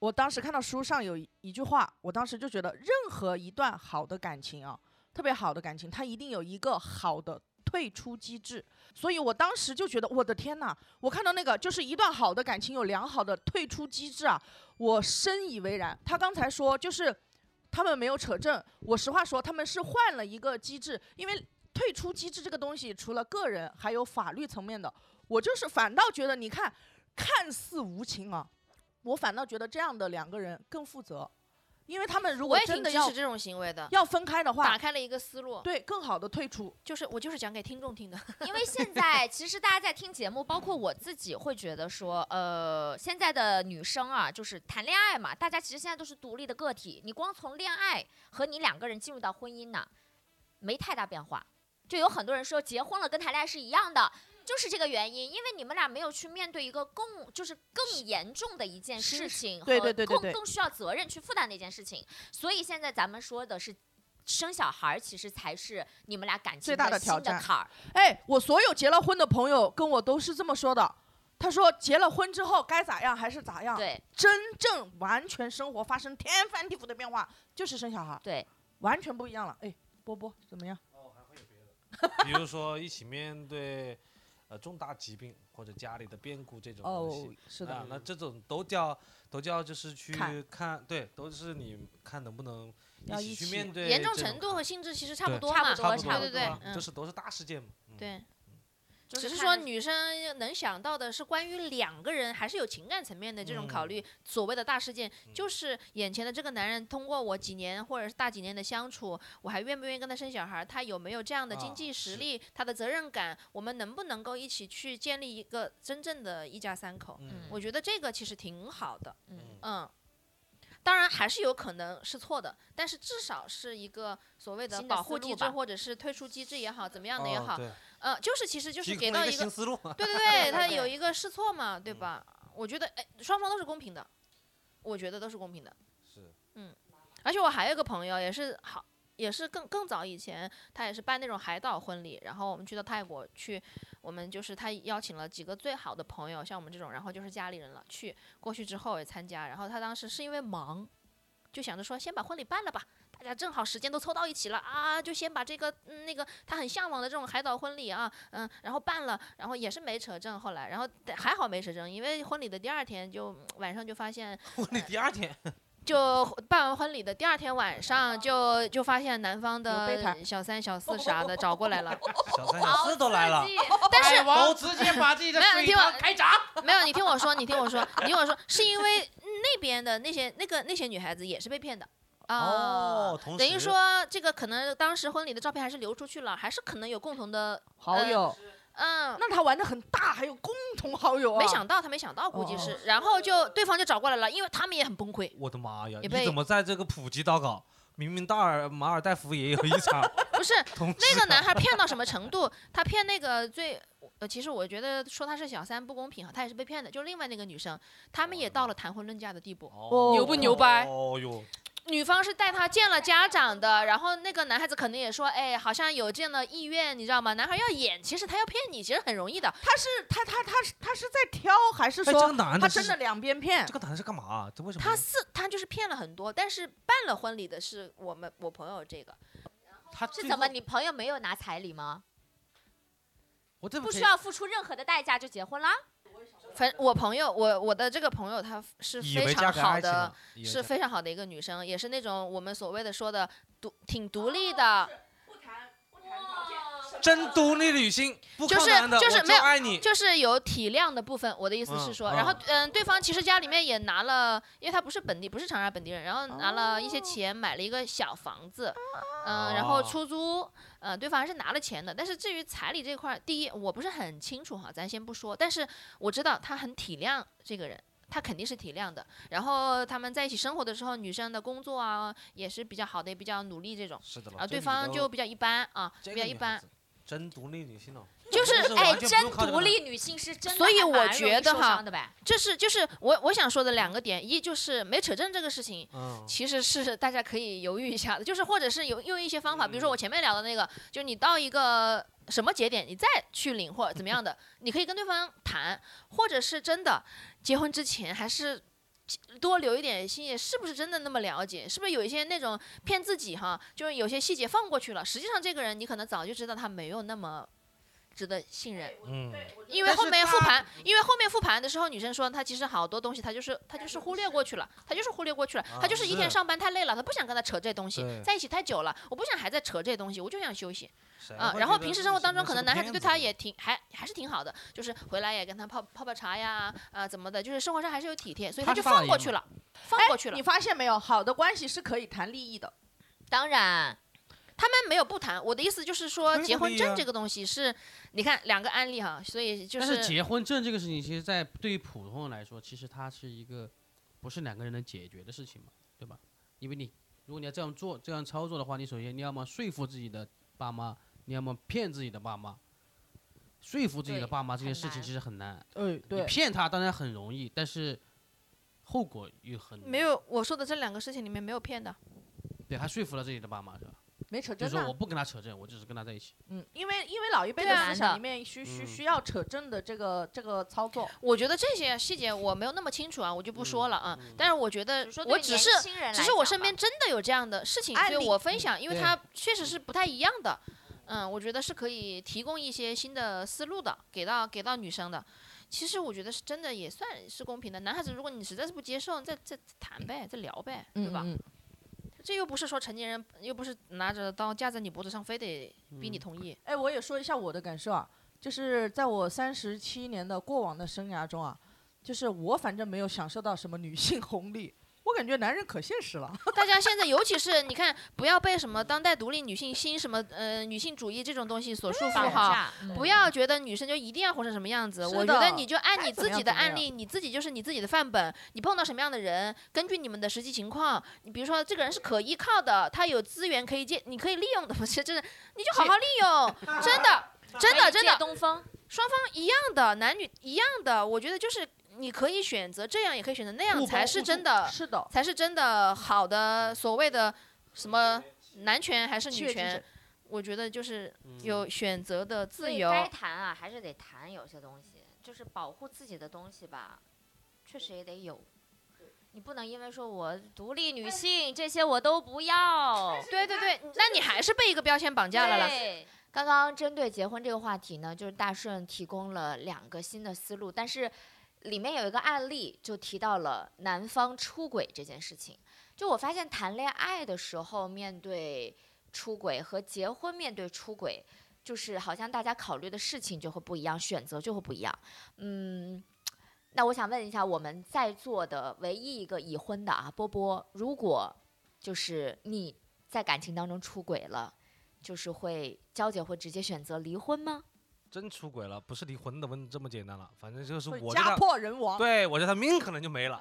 我当时看到书上有一句话，我当时就觉得，任何一段好的感情啊，特别好的感情，它一定有一个好的退出机制。所以我当时就觉得，我的天呐，我看到那个就是一段好的感情有良好的退出机制啊，我深以为然。他刚才说就是他们没有扯证，我实话说他们是换了一个机制，因为退出机制这个东西除了个人还有法律层面的，我就是反倒觉得你看看似无情啊，我反倒觉得这样的两个人更负责，因为他们如果真的要
这种行为的，
要分开的话打，
开了一个思路。
对更好的退出。
就是我就是讲给听众听的。<laughs>
因为现在其实大家在听节目，包括我自己会觉得说，呃，现在的女生啊，就是谈恋爱嘛，大家其实现在都是独立的个体，你光从恋爱和你两个人进入到婚姻呢，没太大变化。就有很多人说结婚了跟谈恋爱是一样的，就是这个原因，因为你们俩没有去面对一个更就是更严重的一件事情和
对对对对对
更更需要责任去负担的一件事情，所以现在咱们说的是。生小孩儿其实才是你们俩感情
最大的挑战
坎儿，
哎，我所有结了婚的朋友跟我都是这么说的。他说结了婚之后该咋样还是咋样，
对
真正完全生活发生天翻地覆的变化就是生小孩，
对，
完全不一样了。哎，波波怎么样？
哦，还会有别的比如说一起面对呃重大疾病或者家里的变故这种东
哦
西。，
是的，
啊，那这种都叫都叫就是去
看
看，对，都是你看能不能
要一起
起去面对
严重程度和性质其实差不多嘛，
差不多
对对对
嘛，
嗯
这是都是大事件嘛。嗯，
只是说女生能想到的是关于两个人还是有情感层面的这种考虑。所谓的大事件，就是眼前的这个男人通过我几年或者是大几年的相处，我还愿不愿意跟他生小孩？他有没有这样的经
啊
济实
是
力？他的责任感？我们能不能够一起去建立一个真正的一家三口？
嗯
我觉得这个其实挺好的。
嗯
嗯，当然还是有可能是错的，但是至少是一个所谓的保护机制或者是退出机制也好，怎么样的也好，
哦对
呃，就是其实就是给到一个
新思路。
对 <laughs> 对对，他有一个试错嘛，对
嗯
吧？我觉得哎，双方都是公平的，我觉得都是公平的。
是，
而且我还有一个朋友也是好，也是更更早以前，他也是办那种海岛婚礼，然后我们去到泰国去，我们就是他邀请了几个最好的朋友，像我们这种，然后就是家里人了，去过去之后也参加，然后他当时是因为忙，就想着说先把婚礼办了吧。大家正好时间都凑到一起了啊，就先把这个、嗯、那个他很向往的这种海岛婚礼啊，嗯，然后办了，然后也是没扯证，后来，然后还好没扯证，因为婚礼的第二天就晚上就发现 <laughs>
婚礼第二天，<laughs>
就办完婚礼的第二天晚上就就发现男方的小三小四啥的找过来了，<laughs>
小三小四都来了，
但是
都直接把自己的水
没有听我
塘开闸。
没有你听我说，你听我说，你听我说，是因为那边的那些那个那些女孩子也是被骗的。啊
哦，同
等于说这个可能当时婚礼的照片还是流出去了，还是可能有共同的，
好友，
嗯，
那他玩的很大，还有共同好友啊。
没想到他没想到，估计
哦
是，然后就对方就找过来了，因为他们也很崩溃，
我的妈呀！你怎么在这个普吉岛搞？明明大尔马尔代夫也有一场 <laughs>
不是那个男孩骗到什么 <laughs> 程度？他骗那个最，呃，其实我觉得说他是小三不公平哈，他也是被骗的。就另外那个女生，他们也到了谈婚论嫁的地步。
哦
牛不牛掰
哦哟，
女方是带他见了家长的，然后那个男孩子可能也说，哎，好像有这样的意愿，你知道吗？男孩要演，其实他要骗你，其实很容易的。
他是他他他是他是在挑，还是
哎，这
说
个男的是
他真的两边骗
这？个男的是干嘛啊？这为什么？
他是他就是骗了很多，但是办了婚礼的是我们我朋友这个，
他
是怎么？你朋友没有拿彩礼吗？
我这
不需要付出任何的代价就结婚啦？
反我朋友我我的这个朋友她是非常好的是非常好的一个女生，也是那种我们所谓的说的独挺独立的，
真独立女性，不
就是
靠男的，
就是没有
爱你。
就是有体谅的部分。我的意思是
嗯
说，
嗯
然后嗯，对方其实家里面也拿了，因为他不是本地，不是长沙本地人，然后拿了一些钱买了一个小房子，嗯，然后
哦
出租，嗯，对方还是拿了钱的。但是至于彩礼这块儿，第一我不是很清楚哈，咱先不说，但是我知道他很体谅这个人。他肯定是体谅的，然后他们在一起生活的时候，女生的工作啊也是比较好的，也比较努力这种，
是的了，
啊，对方就比较一般啊，比较一般，
真独立女性哦。
就是
哎，
真
独立女性是真的
所以我觉得哈
伤的呗。
这是就是我我想说的两个点，一就是没扯证这个事情，
嗯，
其实是大家可以犹豫一下的，就是或者是有用一些方法，比如说我前面聊的那个，就是你到一个什么节点，你再去领或者怎么样的，你可以跟对方谈，或者是真的结婚之前还是。多留一点心眼，是不是真的那么了解？是不是有一些那种骗自己哈？就是有些细节放过去了，实际上这个人你可能早就知道他没有那么值得信任。
嗯，
因为后面复盘，因为后面复盘的时候，女生说她其实好多东西她就是她就是忽略过去了，她就是忽略过去了，她
啊
就是一天上班太累了，她不想跟他扯这东西，在一起太久了，我不想还在扯这东西，我就想休息
谁
啊。然后平时生活当中，可能男孩子对她也挺还还是挺好的，就是回来也跟她泡泡泡茶呀，啊怎么的，就是生活上还是有体贴，所以她就放过去了，放过去了
你。发现没有？好的关系是可以谈利益的。
当然，
他们没有不谈，我的意思就是说，结婚证这个东西是，你看两个案例哈，所以就是
但是结婚证这个事情，其实，在对于普通人来说，其实它是一个不是两个人能解决的事情嘛，对吧？因为你如果你要这样做、这样操作的话，你首先你要么说服自己的爸妈，你要么骗自己的爸妈。说服自己的爸妈这件事情其实很难，
嗯，
你，骗他当然很容易，但是后果又很
没有我说的这两个事情里面没有骗的。
对他说服了自己的爸妈是吧？
没扯证啊
就是说我。不跟他扯证，我只是跟他在一起。
嗯，因为因为老一辈
对啊
的思想里面需需
嗯
需要扯证的这个这个操作。
我觉得这些细节我没有那么清楚啊，我就不说了啊。
嗯
但是我觉得
比如说对年
我只是
轻人
只是我身边真的有这样的事情，所以
例
我分享，因为
对
它确实是不太一样的。嗯，我觉得是可以提供一些新的思路的，给到给到女生的。其实我觉得是真的也算是公平的。男孩子，如果你实在是不接受，再再谈呗，再聊呗，对吧？
嗯，
这又不是说成年人，又不是拿着刀架在你脖子上，非得逼你
嗯
同意。
哎，我也说一下我的感受啊，就是在我三十七年的过往的生涯中啊，就是我反正没有享受到什么女性红利，我感觉男人可现实了。<laughs>
大家现在，尤其是你看，不要被什么当代独立女性新什么呃女性主义这种东西所束缚
绑
哈。不要觉得女生就一定要活成什么样子，我觉得你就按你自己的案例，你自己就是你自己的范本。你碰到什么样的人，根据你们的实际情况，你比如说这个人是可依靠的，他有资源可以借，你可以利用的，不是，就是你就好好利用，<laughs> 真的，真的，真
借
的，
东风，
双方一样的，男女一样的，我觉得就是你可以选择这样，也可以选择那样，才是真的，
是的，
才是真的好的所谓的什么男权还是女权？我觉得就是有选择的自由。
该谈啊，还是得谈有些东西，就是保护自己的东西吧，确实也得有。你不能因为说我独立女性这些我都不要。
对对对，那你还是被一个标签绑架了啦。
对，刚刚针对结婚这个话题呢，就是大顺提供了两个新的思路，但是里面有一个案例就提到了男方出轨这件事情。就我发现谈恋爱的时候面对出轨和结婚面对出轨，就是好像大家考虑的事情就会不一样，选择就会不一样。嗯。那我想问一下，我们在座的唯一一个已婚的啊，波波，如果就是你在感情当中出轨了，就是会娇姐会直接选择离婚吗？
真出轨了，不是离婚的问这么简单了，反正就是我家
破人亡。
对我觉得他命可能就没了。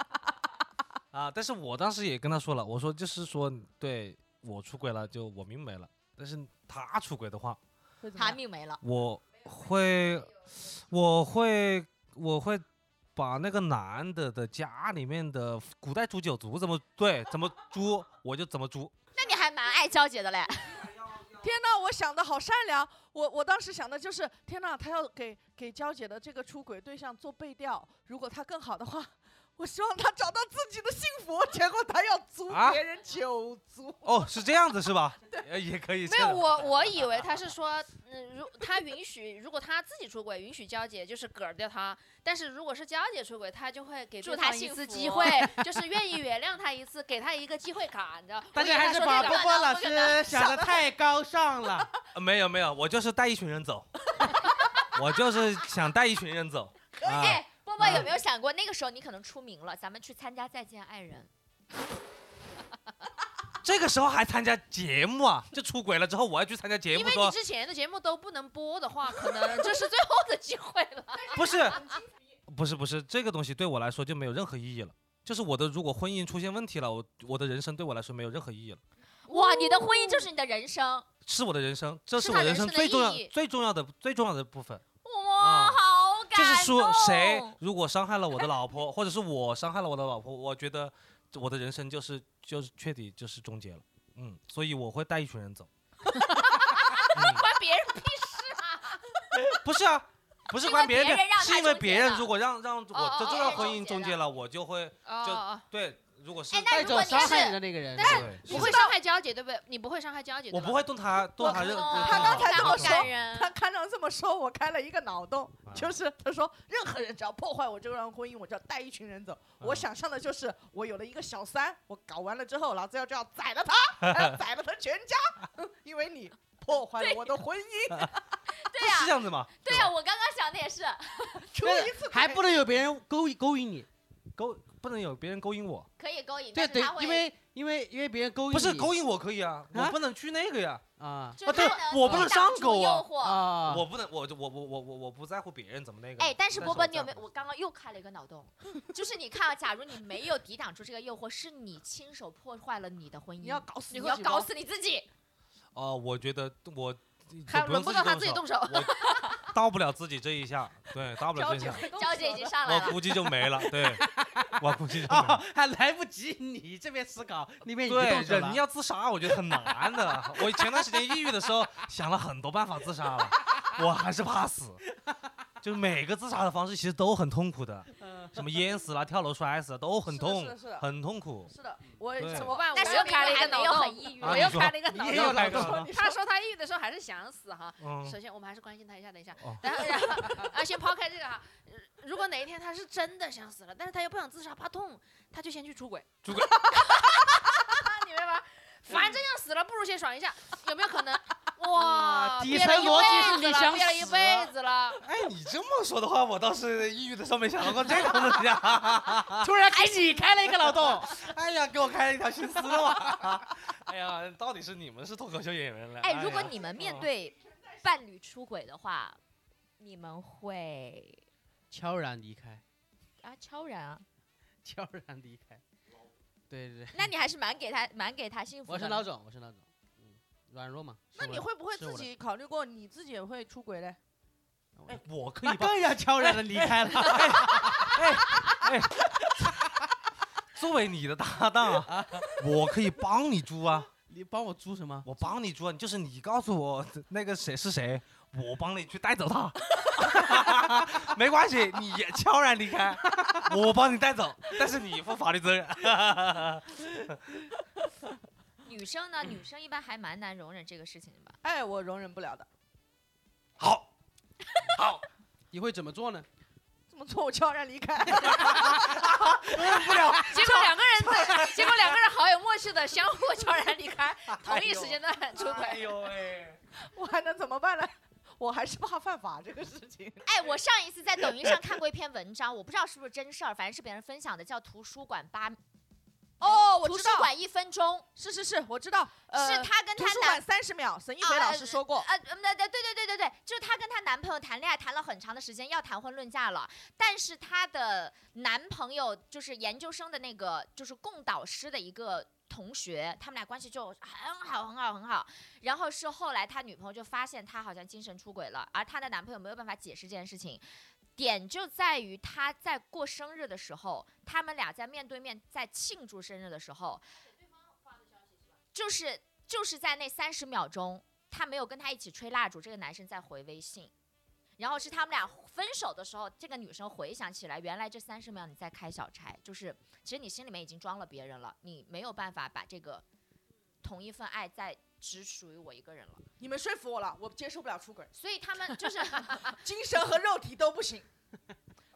<laughs> 啊，但是我当时也跟他说了，我说就是说，对我出轨了就我命没了，但是他出轨的话，
会怎么样
命没了。
我会，我会，我会把那个男的的家里面的古代诛九族怎么对怎么诛，我就怎么诛。
那你还蛮爱娇姐的嘞。<laughs>
天哪，我想的好善良。我我当时想的就是，天哪，他要给给娇姐的这个出轨对象做背调，如果他更好的话，我希望他找到自己的幸福。<laughs> 结果他要租
啊
别人九族。
哦，是这样子是吧？<laughs> 对也可以这
没有，
样。
我我以为他是说，嗯，如他允许，如果他自己出轨，允许娇姐就是嗝掉他，但是如果是娇姐出轨，他就会给
他幸福
次机会，就是愿意原谅他一次，给他一个机会卡，你知道？
大家还是把波波老师想的太高尚了。<laughs>
呃没有没有，我就是带一群人走，我就是想带一群人走。啊，
哎，有没有想过，那个时候你可能出名了，咱们去参加《再见爱人 <laughs>
这个时候还参加节目啊？就出轨了之后，我要去参加节目，
因为你之前的节目都不能播的话，可能这是最后的机会了。<laughs>
不是，不是不是，这个东西对我来说就没有任何意义了。就是我的，如果婚姻出现问题了，我我的人生对我来说没有任何意义了。》。
哇，你的婚姻就是你的人生，
是我的人生，这
是
是我人
生
最重要、最重要的、最重要的部分。
哇。
就是说，谁如果伤害了我的老婆，或者是我伤害了我的老婆，我觉得我的人生就是就是彻底就是终结了。嗯，所以我会带一群人走。<laughs> 嗯
关别人屁事啊！
不是啊，不是关别人是因为别人如果让让我的这段婚姻终结了，我就会就对。如果是
带
如果你
走伤害
是
你的那个人，
但是
对，
不会伤害娇姐，对不对？你不会伤害娇姐，
我不会动他动他任
哦
他刚才这么说
感 <laughs> 人
他看到这么说，我开了一个脑洞，
啊
就是他说任何人只要破坏我这段婚姻，我就要带一群人走。我
啊
想象的就是我有了一个小三，我搞完了之后，老子要就要宰了他，<laughs> 还要宰了他全家，<laughs> 因为你破坏了我的婚姻。
对呀、
是这样子吗？
对呀、我刚刚想的也是。
出一次
还不能有别人勾引勾引你。
勾不能有别人勾引我，
可以勾引，
对对因为因为因为别人勾引
不是勾引我可以啊，我
啊
不能去那个呀，
啊
啊对我不能上钩啊
诱惑。
啊！
我不能，我就我我我我我不在乎别人怎么那个。
哎，但是波波，你有没有？我刚刚又开了一个脑洞，<laughs> 就是你看啊，假如你没有抵挡住这个诱惑，是你亲手破坏了你的婚姻，
你要搞死
你
自己吗
要搞死你自己。
哦，我觉得我
还
就不用
轮不到他自己动手。
我到不了自己这一下，<laughs> 对，到不了这一下，
娇姐已经上来了，<laughs>
我估计就没了，对，我估计就没
啊
了。，
还来不及你这边思考，那边已经
对，
动手了
人。要自杀，我觉得很难的。我前段时间抑郁的时候，想了很多办法自杀了，我还是怕死。就每个自杀的方式其实都很痛苦的，什么淹死了、跳楼摔死了都很痛
是的是的，
很痛苦。
是的，我
怎么办？
但是
我又开了一个脑洞
很抑郁
我又开了一个脑
你也有
洞。他说他抑郁的时候还是想死哈。
嗯，
首先，我们还是关心他一下，等一下
哦，<laughs>
然后然后啊，先抛开这个哈，呃如果哪一天他是真的想死了，但是他又不想自杀，怕痛，他就先去出轨。
出轨，<laughs>
你明白吗？<laughs> 反正要死了，不如先爽一下，有没有可能？哇，
底层逻辑是你想
憋了一
死
辈子了。
哎，你这么说的话，我倒是抑郁的时候没想到过这个东西啊。<laughs>
突然给你开了一个脑洞，
哎呀，给我开了一条新思路啊！哎呀，到底是你们是脱口秀演员了？
哎，如果你们面对伴侣出轨的话，你们会
悄然离开，
啊悄然啊？<laughs>
悄然离开。对对对，
那你还是蛮给他蛮给他幸福的。
我是老总，我是老总，嗯，软弱嘛。
那你会不会自己考虑过你自己也会出轨嘞？
哎，我可以帮
那更要悄然的离开了。
哎哎作为你的搭档啊，<laughs> 我可以帮你租啊，
你帮我租什么？
我帮你租啊，就是你告诉我 <laughs> 那个谁是谁，我帮你去带走他，<laughs> 没关系，你也悄然离开，我帮你带走，但是你负法律责任。
女生呢？女生一般还蛮难容忍这个事情的吧？
哎，我容忍不了的。
好，好，
你会怎么做呢？
这么做我悄然离开。
容忍不了结果两个人在，结果两个人好有默契的相互悄然离开，<laughs> 同一时间段出
哎
轨。
呦喂，
我还能怎么办呢？我还是怕犯法这个事情。
哎，我上一次在抖音上看过一篇文章，我不知道是不是真事儿，反正是别人分享的，叫《图书馆八
哦，我知道，
图书馆一分钟
是是是，我知道，》，呃，
是她跟她男
图书馆三十秒，沈一菲老师说过。
呃，嗯，对对对对对对，就是她跟她男朋友谈恋爱谈了很长的时间，要谈婚论嫁了，但是她的男朋友就是研究生的那个就是共导师的一个同学，他们俩关系就很好很好很好。然后是后来他女朋友就发现他好像精神出轨了，而他的男朋友没有办法解释这件事情。点就在于他在过生日的时候，他们俩在面对面在庆祝生日的时候，就是就是在那三十秒钟，他没有跟他一起吹蜡烛，这个男生在回微信。然后是他们俩分手的时候，这个女生回想起来，原来这三十秒你在开小差，就是其实你心里面已经装了别人了，你没有办法把这个同一份爱再只属于我一个人了。
你们说服我了，我接受不了出轨，
所以他们就是 <laughs>
精神和肉体都不行。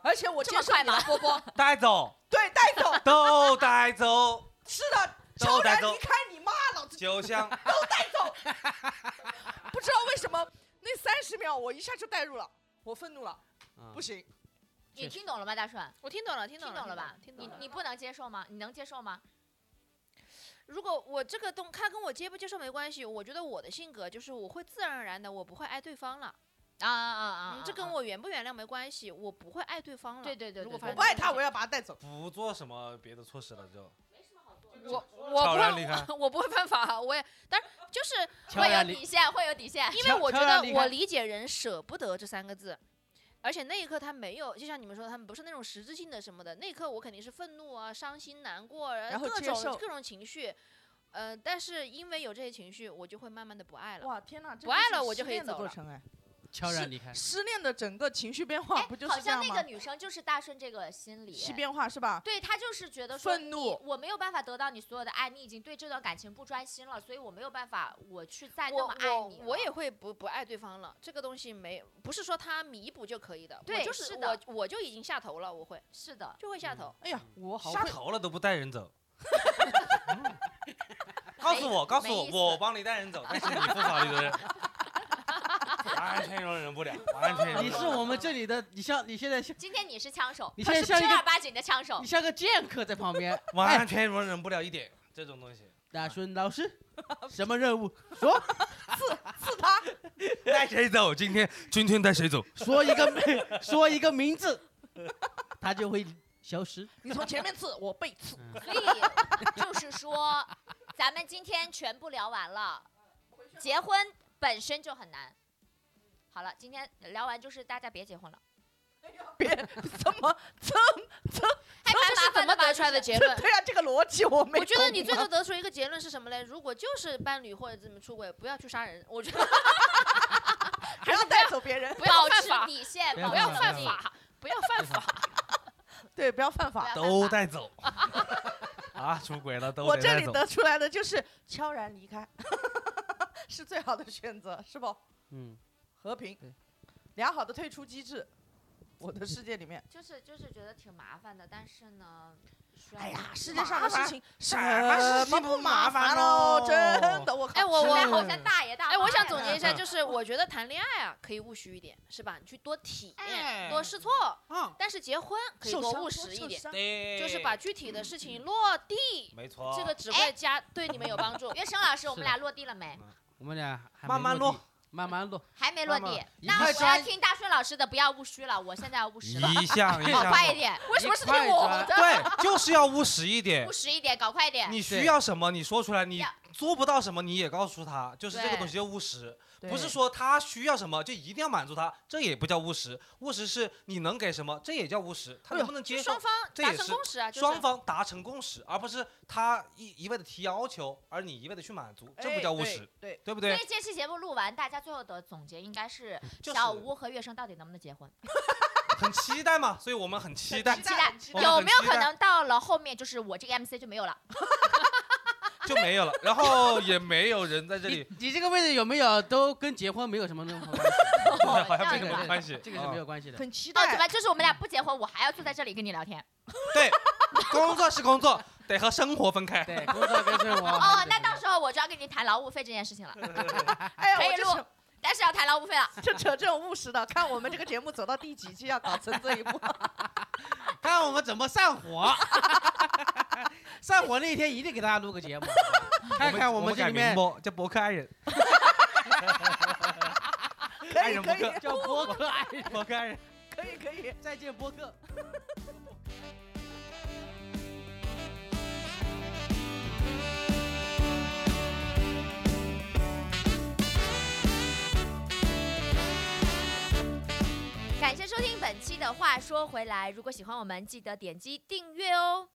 而且我接受你了，
么快吗？
波波，<laughs>
带走，
对，带走，<laughs>
都带走，
是的，
都带走
悄然离开你妈，老子
就像
不知道为什么那三十秒我一下就带入了，我愤怒了，
啊
不行，
你听懂了吗，大顺？
我听懂了，听懂了，
听懂了吧？
听懂了。
你你不能接受吗？你能接受吗？
如果我这个东，他跟我接不接受没关系，我觉得我的性格就是我会自然而然的，我不会爱对方了。
啊啊啊！
嗯，这跟
啊
我原不原谅没关系，我不会爱对方了。
对对对对对
如果发生
我不爱他，我要把他带走。
不做什么别的措施了，就
我我不
离开
会，我不会犯法，我也，但是就是
会有底线，会有底线。
因为我觉得我理解人舍不得这三个字，而且那一刻他没有，就像你们说，他们不是那种实质性的什么的，那一刻我肯定是愤怒啊、伤心、难过，
然后
各种各种情绪。呃，但是因为有这些情绪，我就会慢慢的不爱了。
哇，天哪，
不爱了我就可以走了
悄然离开。
失恋的整个情绪变化
哎
不就
好
是这样吗
像那个？女生就是大顺这个心理。
是变化是吧？
对她就是觉得说
愤怒
我没有办法得到你所有的爱，你已经对这段感情不专心了，所以我没有办法，我去再那么爱你了。
我我也会不不爱对方了，这个东西没不是说他弥补就可以的，
对
我就是
是的
我我就已经下头了，我会
是的，
就会下头。
哎呀，我好
下头了都不带人走。<laughs> 告诉我，告诉我，我帮你带人走，但是你负法律责任，完全容忍不了，完全容忍。
你是我们这里的，你像你现在像
今天你是枪手，
你现在像
正儿八经的枪手
你。像个剑客在旁边。<laughs> 哎，
完全容忍不了一点这种东西。
大顺老师，什么任务？<laughs> 说
刺刺他，
带谁走？今天今天带谁走？
说一个名，<laughs> 说一个名字，他就会消失。
你从前面刺，我背刺。
所以就是说，咱们今天全部聊完了，结婚本身就很难。好了，今天聊完就是大家别结婚了，<laughs>
别怎么怎怎
还
这是怎么得出来的结论？<laughs>
对啊，这个逻辑我没。
我觉得你最后得出一个结论是什么嘞？如果就是伴侣或者怎么出轨，不要去杀人。我觉得 <laughs>
还要带走别人，
不要
保持
犯法，
底线，
不要
犯法，不要犯法。
对，不要犯法。
都带走。啊，出轨了都
我这。里得出来的就是悄然离开，是最好的选择，是不？
嗯，
和平，良好的退出机制。我的世界里面，<laughs>
就是就是觉得挺麻烦的，但是呢，需要
哎呀，世界上的事情 <laughs>
什么事情不麻烦
哦？
喽
真的，我靠！
哎我我
好像大爷大妈
哎，我想总结一下，就是我觉得谈恋爱啊，可以务虚一点，是吧？你去多体验，多试错。
嗯，
但是结婚可以多务实一点，
对，
就是把具体的事情落地，
没错。
这个只会加对你们有帮助。<laughs>
岳生老师，我们俩落地了没？
我们俩
慢慢落
慢慢落。
还没落地那我要听大顺老师的，不要务虚了，我现在要务实了，
一项一
搞
项
快一点，
为什么是听我的？
对，就是要务实一点
务。实一点，搞快一点。
你需要什么，你说出来；你
要
做不到什么，你也告诉他，就是这个东西叫务实，不是说他需要什么就一定要满足他，这也不叫务实。务实是你能给什么，这也叫务实。他能不能接受
双，方达成共识啊，
双方达成共识，而不是他一一味的提要求，而你一味的去满足，这不叫务实，
对，
对不对？
所以这期节目录完，大家最后的总结应该是小吴和月生到底能不能结婚？<laughs>
很期待嘛，所以我们很期待，
期待有没有可能到了后面就是我这个 MC 就没有了？<laughs> <laughs>
就没有了，然后也没有人在这里，
你这个位置有没有都跟结婚没有什么任何 <laughs> 关系？
对好像没什么关系，
这个是没
啊
有关系的。
很期待。
么就是我们俩不结婚，我还要坐在这里跟你聊天？
对，工作是工作，得和生活分开。
对，工作跟生活。
哦，那到时候我就要跟你谈劳务费这件事情了，
哎呀，
可以录
我就
但是要谈劳务费了。
就扯这种务实的，看我们这个节目走到第几期要搞成这一步。<laughs>
看我们怎么散伙。<laughs> 散伙那一天一定给大家录个节目 <laughs> 看看
我
们这里面
叫博客爱人。
可以可以。
叫博客爱人。
博客爱人。
可以可以。
再见博客。
感谢收听本期的话说回来如果喜欢我们记得点击订阅哦。